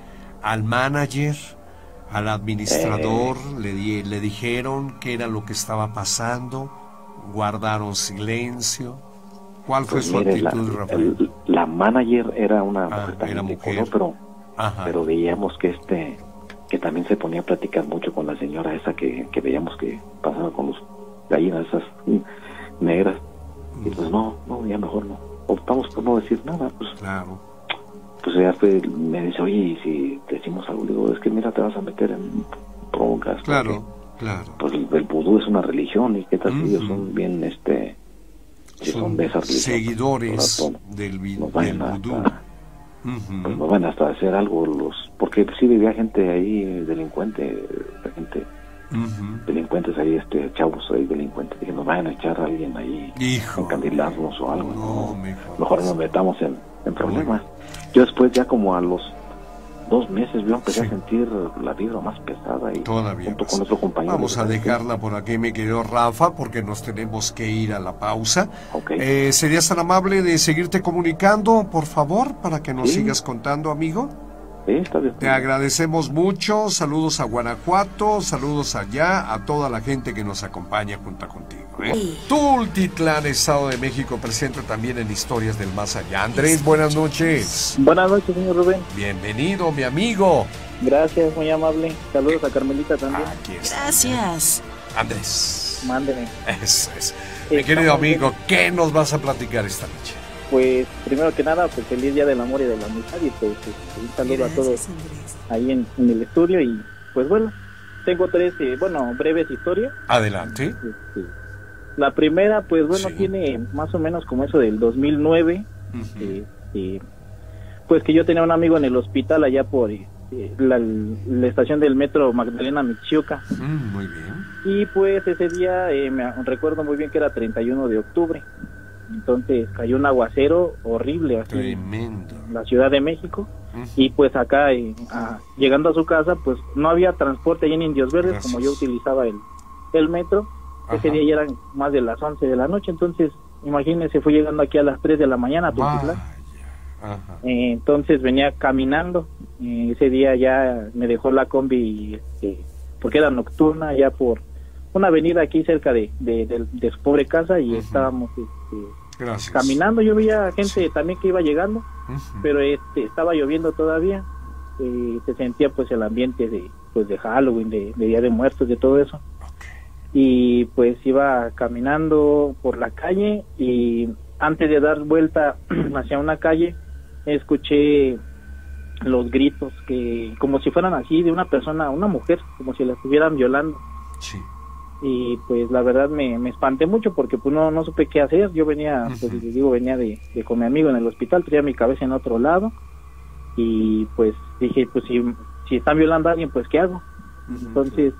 al manager, al administrador? Eh. le, le dijeron qué era lo que estaba pasando? ¿Guardaron silencio? ¿Cuál fue pues su actitud, Rafael? la manager era una ah, mujer, pero, pero veíamos que este que también se ponía a platicar mucho con la señora esa que, que veíamos que pasaba con los gallinas esas negras. Y pues no, no, ya mejor no. Optamos por no decir nada, pues. Claro. Pues ella fue, me dice, oye, y si decimos algo, digo, es que mira, te vas a meter en broncas. Claro, claro. Pues el, vudú es una religión y qué tal si ellos son bien, este, son, de esa religión, seguidores del, del vudú. pues no van hasta hacer algo los porque sí vivía gente ahí delincuente gente delincuentes ahí este chavos ahí delincuentes diciendo vayan a echar a alguien ahí Hijo. encandilarnos o algo no, mejor nos metamos en, en problemas yo después ya como a los dos meses yo empecé a sentir la vibra más pesada y Todavía junto con otro compañero. Vamos a dejarla por aquí, mi querido Rafa, porque nos tenemos que ir a la pausa. Okay. Eh, ¿Serías tan amable de seguirte comunicando, por favor, para que nos sigas contando, amigo? Te agradecemos mucho, saludos a Guanajuato, saludos allá, a toda la gente que nos acompaña junto contigo. ¿eh? Tultitlán, Estado de México, presente también en Historias del Más Allá. Andrés, buenas noches. Buenas noches, señor Rubén. Bienvenido, mi amigo. Gracias, muy amable. Saludos a Carmelita también. Gracias. Andrés. Mándeme. Eso es. Mi querido amigo, ¿qué nos vas a platicar esta noche? Pues primero que nada, pues feliz día del amor y de la amistad y pues este, un saludo a todos ahí en, el estudio y pues bueno, tengo tres, eh, bueno, breves historias. Adelante. Este, la primera, pues bueno, tiene más o menos como eso del 2009, este, pues que yo tenía un amigo en el hospital allá por eh, la, estación del metro Magdalena Michuca. Mm, muy bien. Y pues ese día eh, me recuerdo muy bien que era 31 de octubre. Entonces cayó un aguacero horrible aquí en la Ciudad de México. Y pues acá, eh, llegando a su casa, pues no había transporte ahí en Indios Verdes, como yo utilizaba el, el metro. Ese día ya eran más de las 11 de la noche, entonces imagínense, fue llegando aquí a las 3 de la mañana a eh, entonces venía caminando. Eh, ese día ya me dejó la combi, este, porque era nocturna, ya por una avenida aquí cerca de, de, su pobre casa y estábamos este, caminando. Yo veía gente también que iba llegando, pero este, estaba lloviendo todavía. Eh, se sentía pues el ambiente de pues de Halloween, de, Día de Muertos, de todo eso. Y pues iba caminando por la calle y antes de dar vuelta hacia una calle escuché los gritos que como si fueran así de una persona, una mujer, como si la estuvieran violando. Sí y pues la verdad me, me espanté mucho porque pues no, no supe qué hacer. Yo venía pues les digo venía de, con mi amigo en el hospital tenía mi cabeza en otro lado y pues dije pues si, si están violando a alguien pues qué hago entonces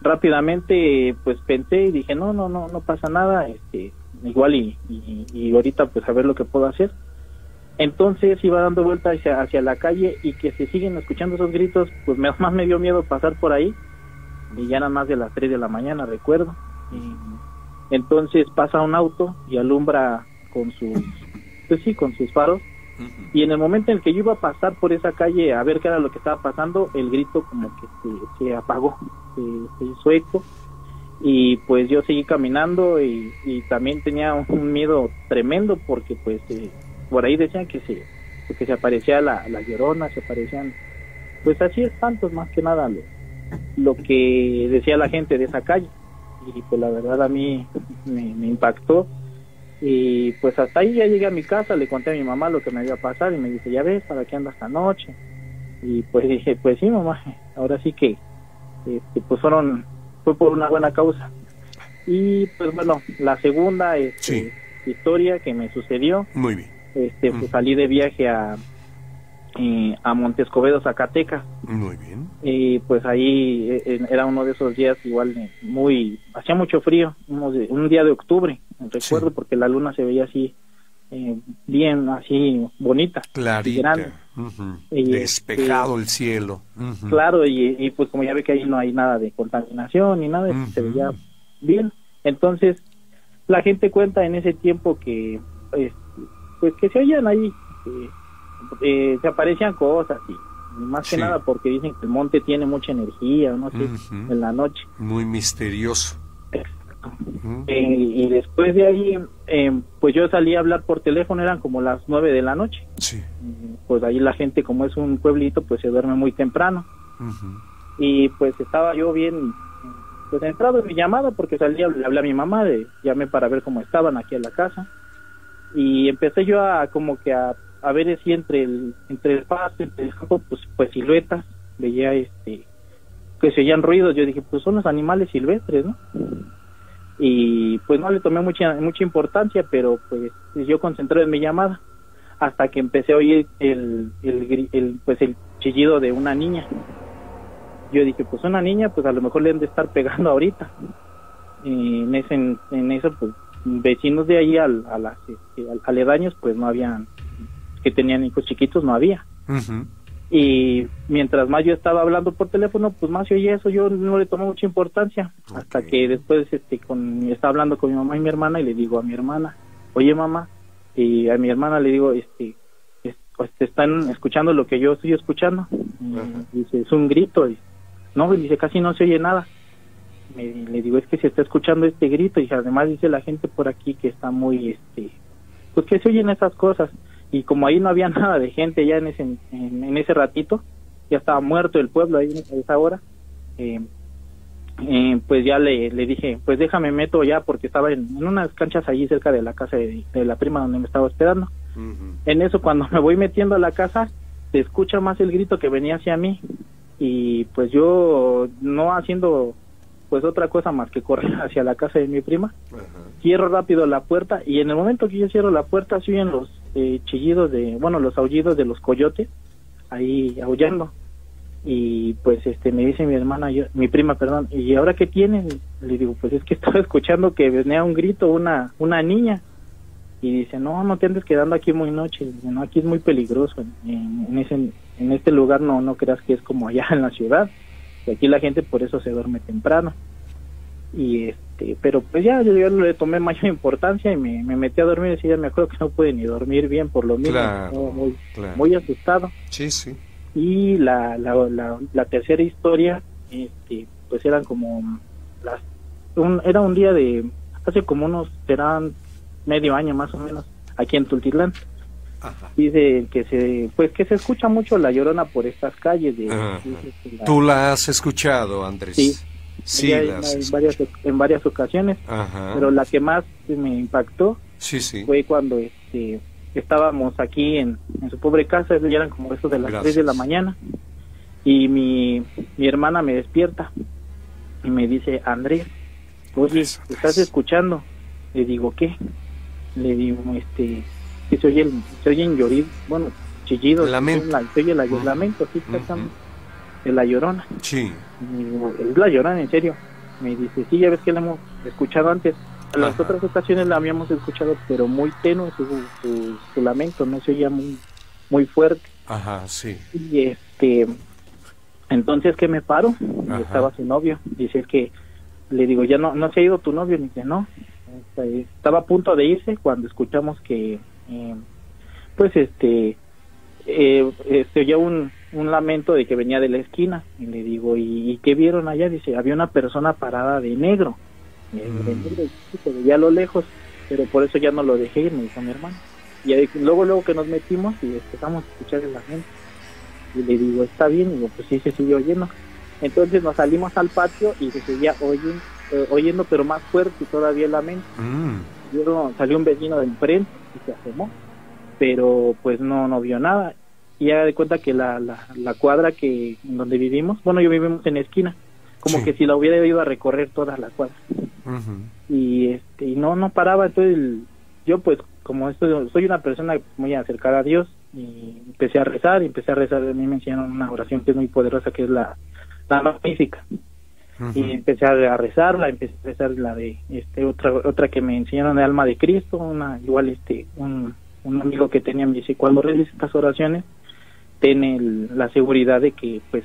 rápidamente pues pensé y dije no no no no pasa nada este igual y, y, ahorita pues a ver lo que puedo hacer. Entonces iba dando vuelta hacia, hacia la calle y que se siguen escuchando esos gritos pues más me dio miedo pasar por ahí y ya nada más de las 3 de la mañana, recuerdo. Y entonces pasa un auto y alumbra con sus, pues sí, con sus faros. Y en el momento en el que yo iba a pasar por esa calle a ver qué era lo que estaba pasando, el grito como que se, apagó, se, hizo eco. Y pues yo seguí caminando y, también tenía un miedo tremendo porque pues eh, por ahí decían que se, que se aparecía la, la llorona, se aparecían, pues así espantos más que nada los, lo que decía la gente de esa calle y pues la verdad a mí me, impactó y pues hasta ahí ya llegué a mi casa, le conté a mi mamá lo que me había pasado y me dice, ya ves, ¿para qué andas esta noche? Y pues dije, pues sí mamá, ahora sí que este, pues fueron, fue por una buena causa. Y pues bueno, la segunda este, historia que me sucedió, Muy bien. este pues salí de viaje a, eh, a Montescobedo, Zacatecas. Muy bien. Y pues ahí eh, era uno de esos días igual eh, muy, hacía mucho frío, un día de octubre, recuerdo, porque la luna se veía así, bien, así bonita. Clarita. Despejado este, el cielo. Claro, y, pues como ya ve que ahí no hay nada de contaminación ni nada, se veía bien. Entonces, la gente cuenta en ese tiempo que, pues, pues que se oían ahí eh, se aparecían cosas y más que nada porque dicen que el monte tiene mucha energía, no sé, en la noche. Muy misterioso. Eh, y después de ahí, eh, pues yo salí a hablar por teléfono, eran como las nueve de la noche. Sí. Pues ahí la gente, como es un pueblito, pues se duerme muy temprano. Y pues estaba yo bien, pues entrado en mi llamada porque salí, le hablé a mi mamá, de, llamé para ver cómo estaban aquí en la casa. Y empecé yo a como que a a ver si entre el entre el pasto entre el campo pues pues siluetas veía este que se oían ruidos yo dije pues son los animales silvestres no y pues no le tomé mucha mucha importancia pero pues yo concentré en mi llamada hasta que empecé a oír el, el, pues el chillido de una niña. Yo dije, pues una niña, pues a lo mejor le han de estar pegando ahorita. Y en, ese, en, eso, pues vecinos de ahí al, a las, este, aledaños, pues no habían, que tenían hijos chiquitos, no había. Y mientras más yo estaba hablando por teléfono, pues más oye eso, yo no le tomé mucha importancia. Hasta que después este, con, estaba hablando con mi mamá y mi hermana y le digo a mi hermana, oye mamá, y a mi hermana le digo, este, pues te están escuchando lo que yo estoy escuchando. dice, es un grito. Y, no, dice, casi no se oye nada. Me, le digo, es que se está escuchando este grito y además dice la gente por aquí que está muy, este, pues que se oyen esas cosas y como ahí no había nada de gente ya en ese, en, ese ratito, ya estaba muerto el pueblo ahí en esa hora, eh, eh, pues ya le, le dije, pues déjame meto ya porque estaba en, unas canchas allí cerca de la casa de, la prima donde me estaba hospedando. En eso cuando me voy metiendo a la casa, se escucha más el grito que venía hacia mí y pues yo no haciendo pues otra cosa más que correr hacia la casa de mi prima, cierro rápido la puerta y en el momento que yo cierro la puerta se oyen los eh, chillidos de, bueno, los aullidos de los coyotes ahí aullando. Y pues este me dice mi hermana, yo, mi prima, perdón, ¿y ahora qué tiene? Le digo, pues es que estaba escuchando que venía un grito una una niña. Y dice, no, no te andes quedando aquí muy noche, no, aquí es muy peligroso. En, ese, en este lugar no, no creas que es como allá en la ciudad. Y aquí la gente por eso se duerme temprano. Y este este, pero pues ya yo, le tomé mayor importancia y me, metí a dormir y ya me acuerdo que no pude ni dormir bien por lo mismo, muy, muy asustado. Sí, sí. Y la, la, la, tercera historia, este, pues eran como las, un, era un día de, hace como unos, serán medio año más o menos, aquí en Tultitlán. Dice que se, pues que se escucha mucho la llorona por estas calles. De, ¿Tú la has escuchado, Andrés? Sí, Sí, en, varias, en varias ocasiones, pero la que más me impactó fue cuando este, estábamos aquí en, su pobre casa, ya eran como eso de las 3 de la mañana, y mi, mi hermana me despierta y me dice, Andrés, oye, ¿estás escuchando? Le digo, ¿qué? Le digo, este, que se oye, se oyen llorir, bueno, chillidos, lamento. se oye el lamento, sí, de la llorona. Sí. Es la llorona, en serio. Me dice, sí, ya ves que la hemos escuchado antes. En las otras ocasiones la habíamos escuchado, pero muy tenue su, su, lamento, no se oía muy, muy fuerte. Ajá, sí. Y este, entonces que me paro, estaba su novio, dice que, le digo, ya no, no se ha ido tu novio, ni dice, no, este, estaba a punto de irse cuando escuchamos que, eh, pues este, eh, este, oía un, un lamento de que venía de la esquina y le digo ¿y, qué vieron allá? dice había una persona parada de negro mm. veía a lo lejos pero por eso ya no lo dejé ir me dijo mi hermano y luego luego que nos metimos y empezamos a escuchar el lamento y le digo está bien y digo pues sí se sigue oyendo entonces nos salimos al patio y se seguía oyendo, eh, oyendo pero más fuerte todavía el lamento mm. salió un vecino de enfrente y se asomó pero pues no no vio nada y haga de cuenta que la, la, cuadra que donde vivimos, bueno, yo vivimos en esquina, como que si la hubiera ido a recorrer toda la cuadra. Y este y no no paraba, entonces yo pues como esto, soy una persona muy acercada a Dios y empecé a rezar, y empecé a rezar, a mí me enseñaron una oración que es muy poderosa que es la la física. Y empecé a rezarla, empecé a rezar la de este otra otra que me enseñaron de alma de Cristo, una igual este un, un amigo que tenía me dice, cuando realizas estas oraciones, tiene la seguridad de que pues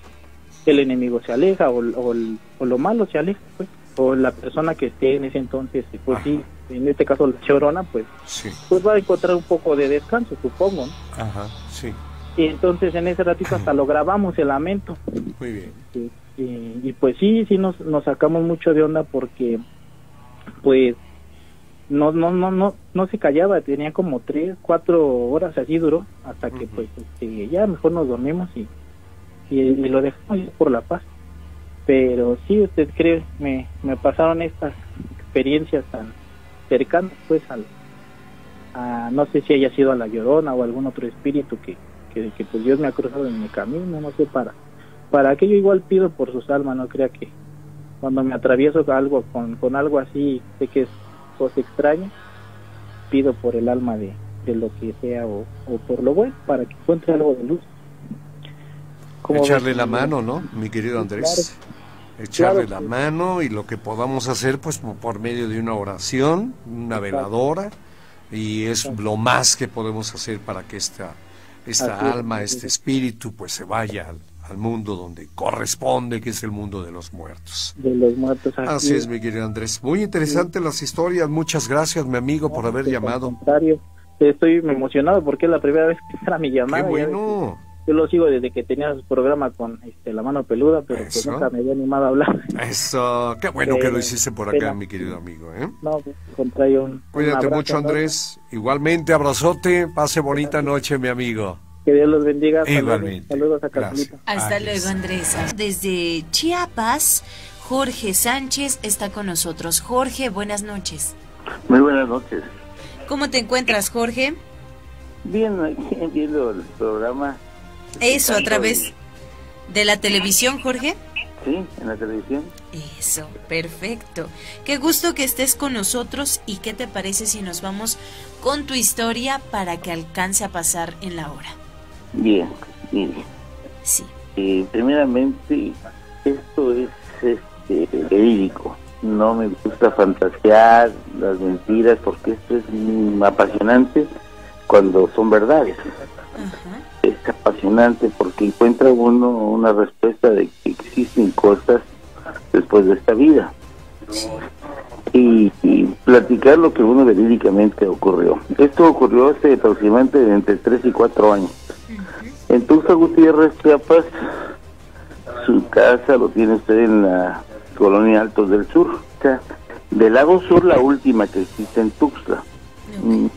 el enemigo se aleja o, o, lo malo se aleja pues o la persona que esté en ese entonces pues sí en este caso la chorona pues pues va a encontrar un poco de descanso supongo Ajá, sí. y entonces en ese ratito hasta lo grabamos el lamento. Muy bien. Y, y, pues sí sí nos, nos sacamos mucho de onda porque pues no no no no no se callaba tenía como tres cuatro horas así duró hasta que pues este, ya mejor nos dormimos y, y, lo dejamos por la paz. Pero sí usted cree me me pasaron estas experiencias tan cercanas pues al a, no sé si haya sido a la llorona o algún otro espíritu que, que, que pues Dios me ha cruzado en mi camino no sé para para que yo igual pido por sus almas no crea que cuando me atravieso algo con, con algo así sé que es cosa extraña, pido por el alma de, de lo que sea o, por lo bueno para que encuentre algo de luz. Echarle la mano, ¿no, mi querido Andrés? Echarle la mano y lo que podamos hacer, pues por medio de una oración, una veladora, y es lo más que podemos hacer para que esta, esta alma, este espíritu, pues se vaya al, al mundo donde corresponde, que es el mundo de los muertos. De los muertos. Así, es, mi querido Andrés. Muy interesante las historias. Muchas gracias, mi amigo, por haber llamado. Contrario, estoy emocionado porque es la primera vez que será mi llamada. Qué bueno. Yo lo sigo desde que tenía su programa con este, la mano peluda, pero pues nunca me había animado a hablar. Eso, qué bueno que lo hiciste por acá, mi querido amigo. ¿eh? No, contrario. Un, Cuídate mucho, Andrés. Igualmente, abrazote. Pase bonita noche, mi amigo. Que Dios los bendiga. Igualmente. Saludos, a Carlita. Hasta luego, Andrés. Desde Chiapas, Jorge Sánchez está con nosotros. Jorge, buenas noches. Muy buenas noches. ¿Cómo te encuentras, Jorge? Bien, aquí viendo el programa. Eso, a través de la televisión, Jorge. Sí, en la televisión. Eso, perfecto. Qué gusto que estés con nosotros y qué te parece si nos vamos con tu historia para que alcance a pasar en la hora. Bien, bien. Sí. Eh, primeramente, esto es este, verídico. No me gusta fantasear las mentiras porque esto es apasionante cuando son verdades. Es apasionante porque encuentra uno una respuesta de que existen cosas después de esta vida. Y, platicar lo que uno verídicamente ocurrió. Esto ocurrió hace aproximadamente entre 3 y 4 años. En Tuxtla Gutiérrez, Chiapas, su casa lo tiene usted en la colonia Altos del Sur. O sea, del lado sur, la última que existe en Tuxtla. Un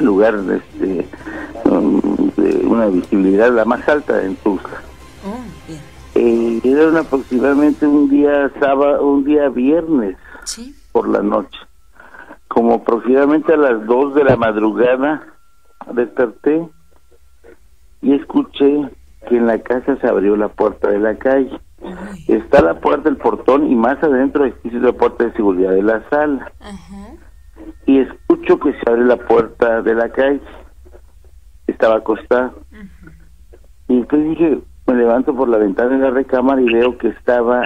lugar este, um, de una visibilidad la más alta en Tuxtla. Oh, eh, era aproximadamente un día sábado, un día viernes por la noche. Como aproximadamente a las 2 de la madrugada desperté y escuché que en la casa se abrió la puerta de la calle. Está la puerta del portón y más adentro existe la puerta de seguridad de la sala. Y escucho que se abre la puerta de la calle. Estaba acostado. Y entonces dije, me levanto por la ventana de la recámara y veo que estaba,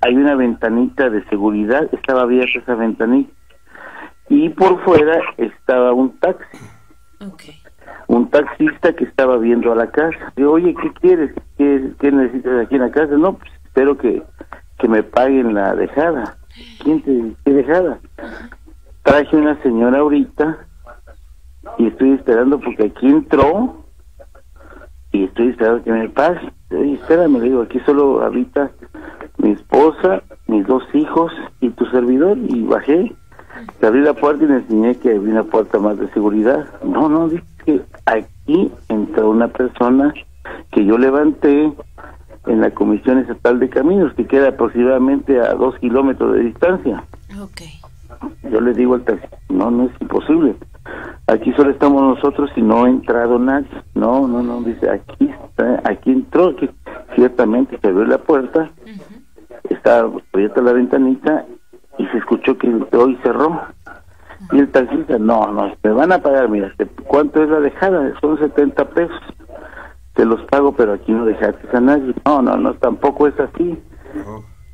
hay una ventanita de seguridad, estaba abierta esa ventanita. Y por fuera estaba un taxi un taxista que estaba viendo a la casa. Digo, oye, ¿qué quieres? ¿Qué, necesitas aquí en la casa? No, pues espero que, que me paguen la dejada. ¿Quién te qué dejada? Traje una señora ahorita y estoy esperando porque aquí entró y estoy esperando que me pague. Oye, espérame, le digo, aquí solo habita mi esposa, mis dos hijos y tu servidor y bajé. Abrí la puerta y le enseñé que había una puerta más de seguridad. No, no, que aquí entró una persona que yo levanté en la Comisión Estatal de Caminos, que queda aproximadamente a dos kilómetros de distancia. Yo le digo al taxi, no, no es imposible. Aquí solo estamos nosotros y no ha entrado nadie. No, no, no, dice, aquí está, aquí entró, que ciertamente se abrió la puerta, está abierta la ventanita y se escuchó que entró y cerró. Y el taxista, no, no, me van a pagar, mira, ¿cuánto es la dejada? Son 70 pesos. Te los pago, pero aquí no dejaste a nadie. No, no, no, tampoco es así.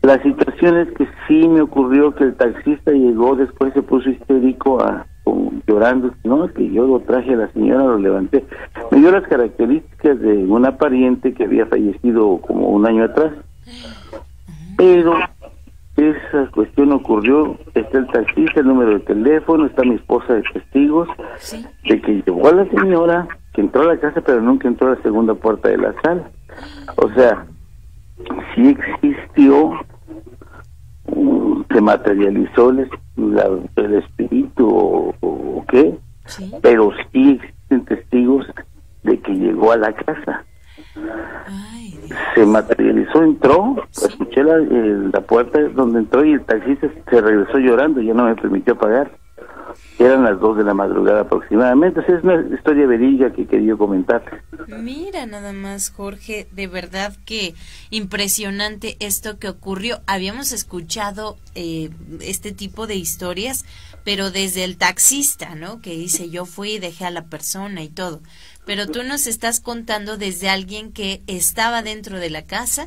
La situación es que sí me ocurrió que el taxista llegó, después se puso histérico, a, llorando, no, que yo lo traje a la señora, lo levanté. Me dio las características de una pariente que había fallecido como un año atrás. Pero esa cuestión ocurrió, está el taxista, el número de teléfono, está mi esposa de testigos, de que llevó a la señora, que entró a la casa pero nunca entró a la segunda puerta de la sala. O sea, sí existió, mm, se materializó el, espíritu o, qué, pero sí existen testigos de que llegó a la casa se materializó, entró, escuché la, la puerta donde entró y el taxista se regresó llorando, ya no me permitió pagar. Eran las 2 de la madrugada aproximadamente. es una historia verídica que quería comentar. Mira nada más, Jorge, de verdad que impresionante esto que ocurrió. Habíamos escuchado eh, este tipo de historias, pero desde el taxista, ¿no? Que dice yo fui y dejé a la persona y todo. Pero tú nos estás contando desde alguien que estaba dentro de la casa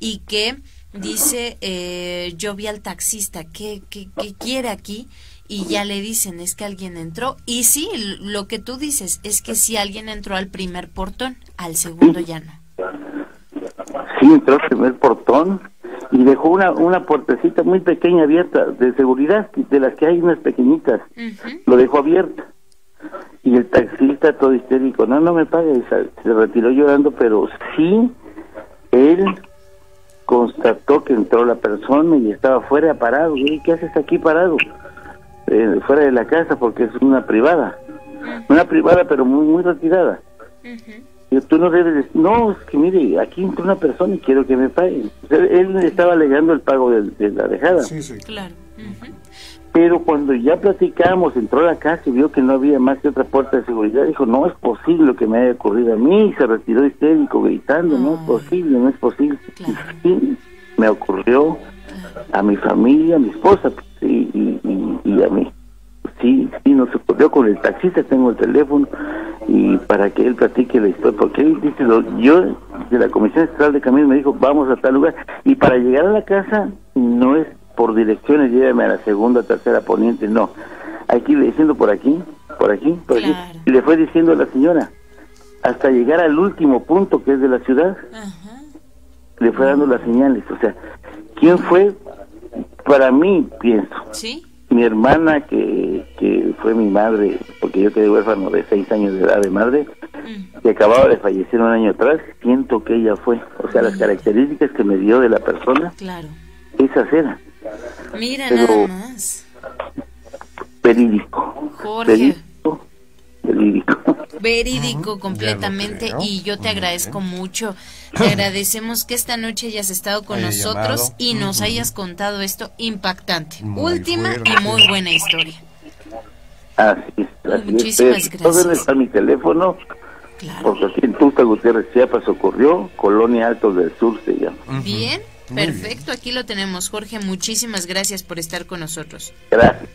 y que dice eh, yo vi al taxista, ¿qué, qué, qué quiere aquí? y ya le dicen es que alguien entró. Y sí lo que tú dices es que si alguien entró al primer portón al segundo ya no. Sí entró al primer portón y dejó una una puertecita muy pequeña abierta de seguridad de las que hay unas pequeñitas. Lo dejó abierta y el taxista todo histérico no no me pague se retiró llorando pero sí él constató que entró la persona y estaba fuera parado y qué haces aquí parado eh, fuera de la casa porque es una privada. Una privada pero muy muy retirada. y tú no debes decir, no, es que mire, aquí entró una persona y quiero que me pague. él estaba alegando el pago de, la dejada. Sí, sí. Claro. Pero cuando ya platicamos, entró a la casa y vio que no había más que otra puerta de seguridad, dijo, no es posible que me haya ocurrido a mí, y se retiró histérico gritando, no es posible, no es posible. me ocurrió a mi familia, a mi esposa, y, y, a mí. Sí, sí, nos ocurrió con el taxista, tengo el teléfono y para que él platique la historia, porque él dice, yo de la Comisión Estatal de Caminos me dijo, vamos a tal lugar, y para llegar a la casa no es por direcciones, llévame a la segunda, tercera poniente, no, hay que ir diciendo por aquí, por aquí, por aquí, y le fue diciendo a la señora, hasta llegar al último punto que es de la ciudad, le fue dando las señales, o sea, ¿quién fue? Para mí, pienso. ¿Sí? Mi hermana, que, que fue mi madre, porque yo quedé huérfano de seis años de edad de madre, mm. que acababa de fallecer un año atrás, siento que ella fue. O sea, las mm. características que me dio de la persona, claro. esas eran. Mira, nada más. Verídico. Jorge. Verídico. Verídico. completamente y yo te agradezco mucho te agradecemos que esta noche hayas estado con nosotros y nos hayas contado esto impactante. Última y muy buena historia. Así es, Muchísimas gracias. está mi teléfono. Porque aquí en Tusta Gutiérrez, Chiapas ocurrió, Colonia Altos del Sur se llama. Bien, perfecto, aquí lo tenemos. Jorge, muchísimas gracias por estar con nosotros. Gracias.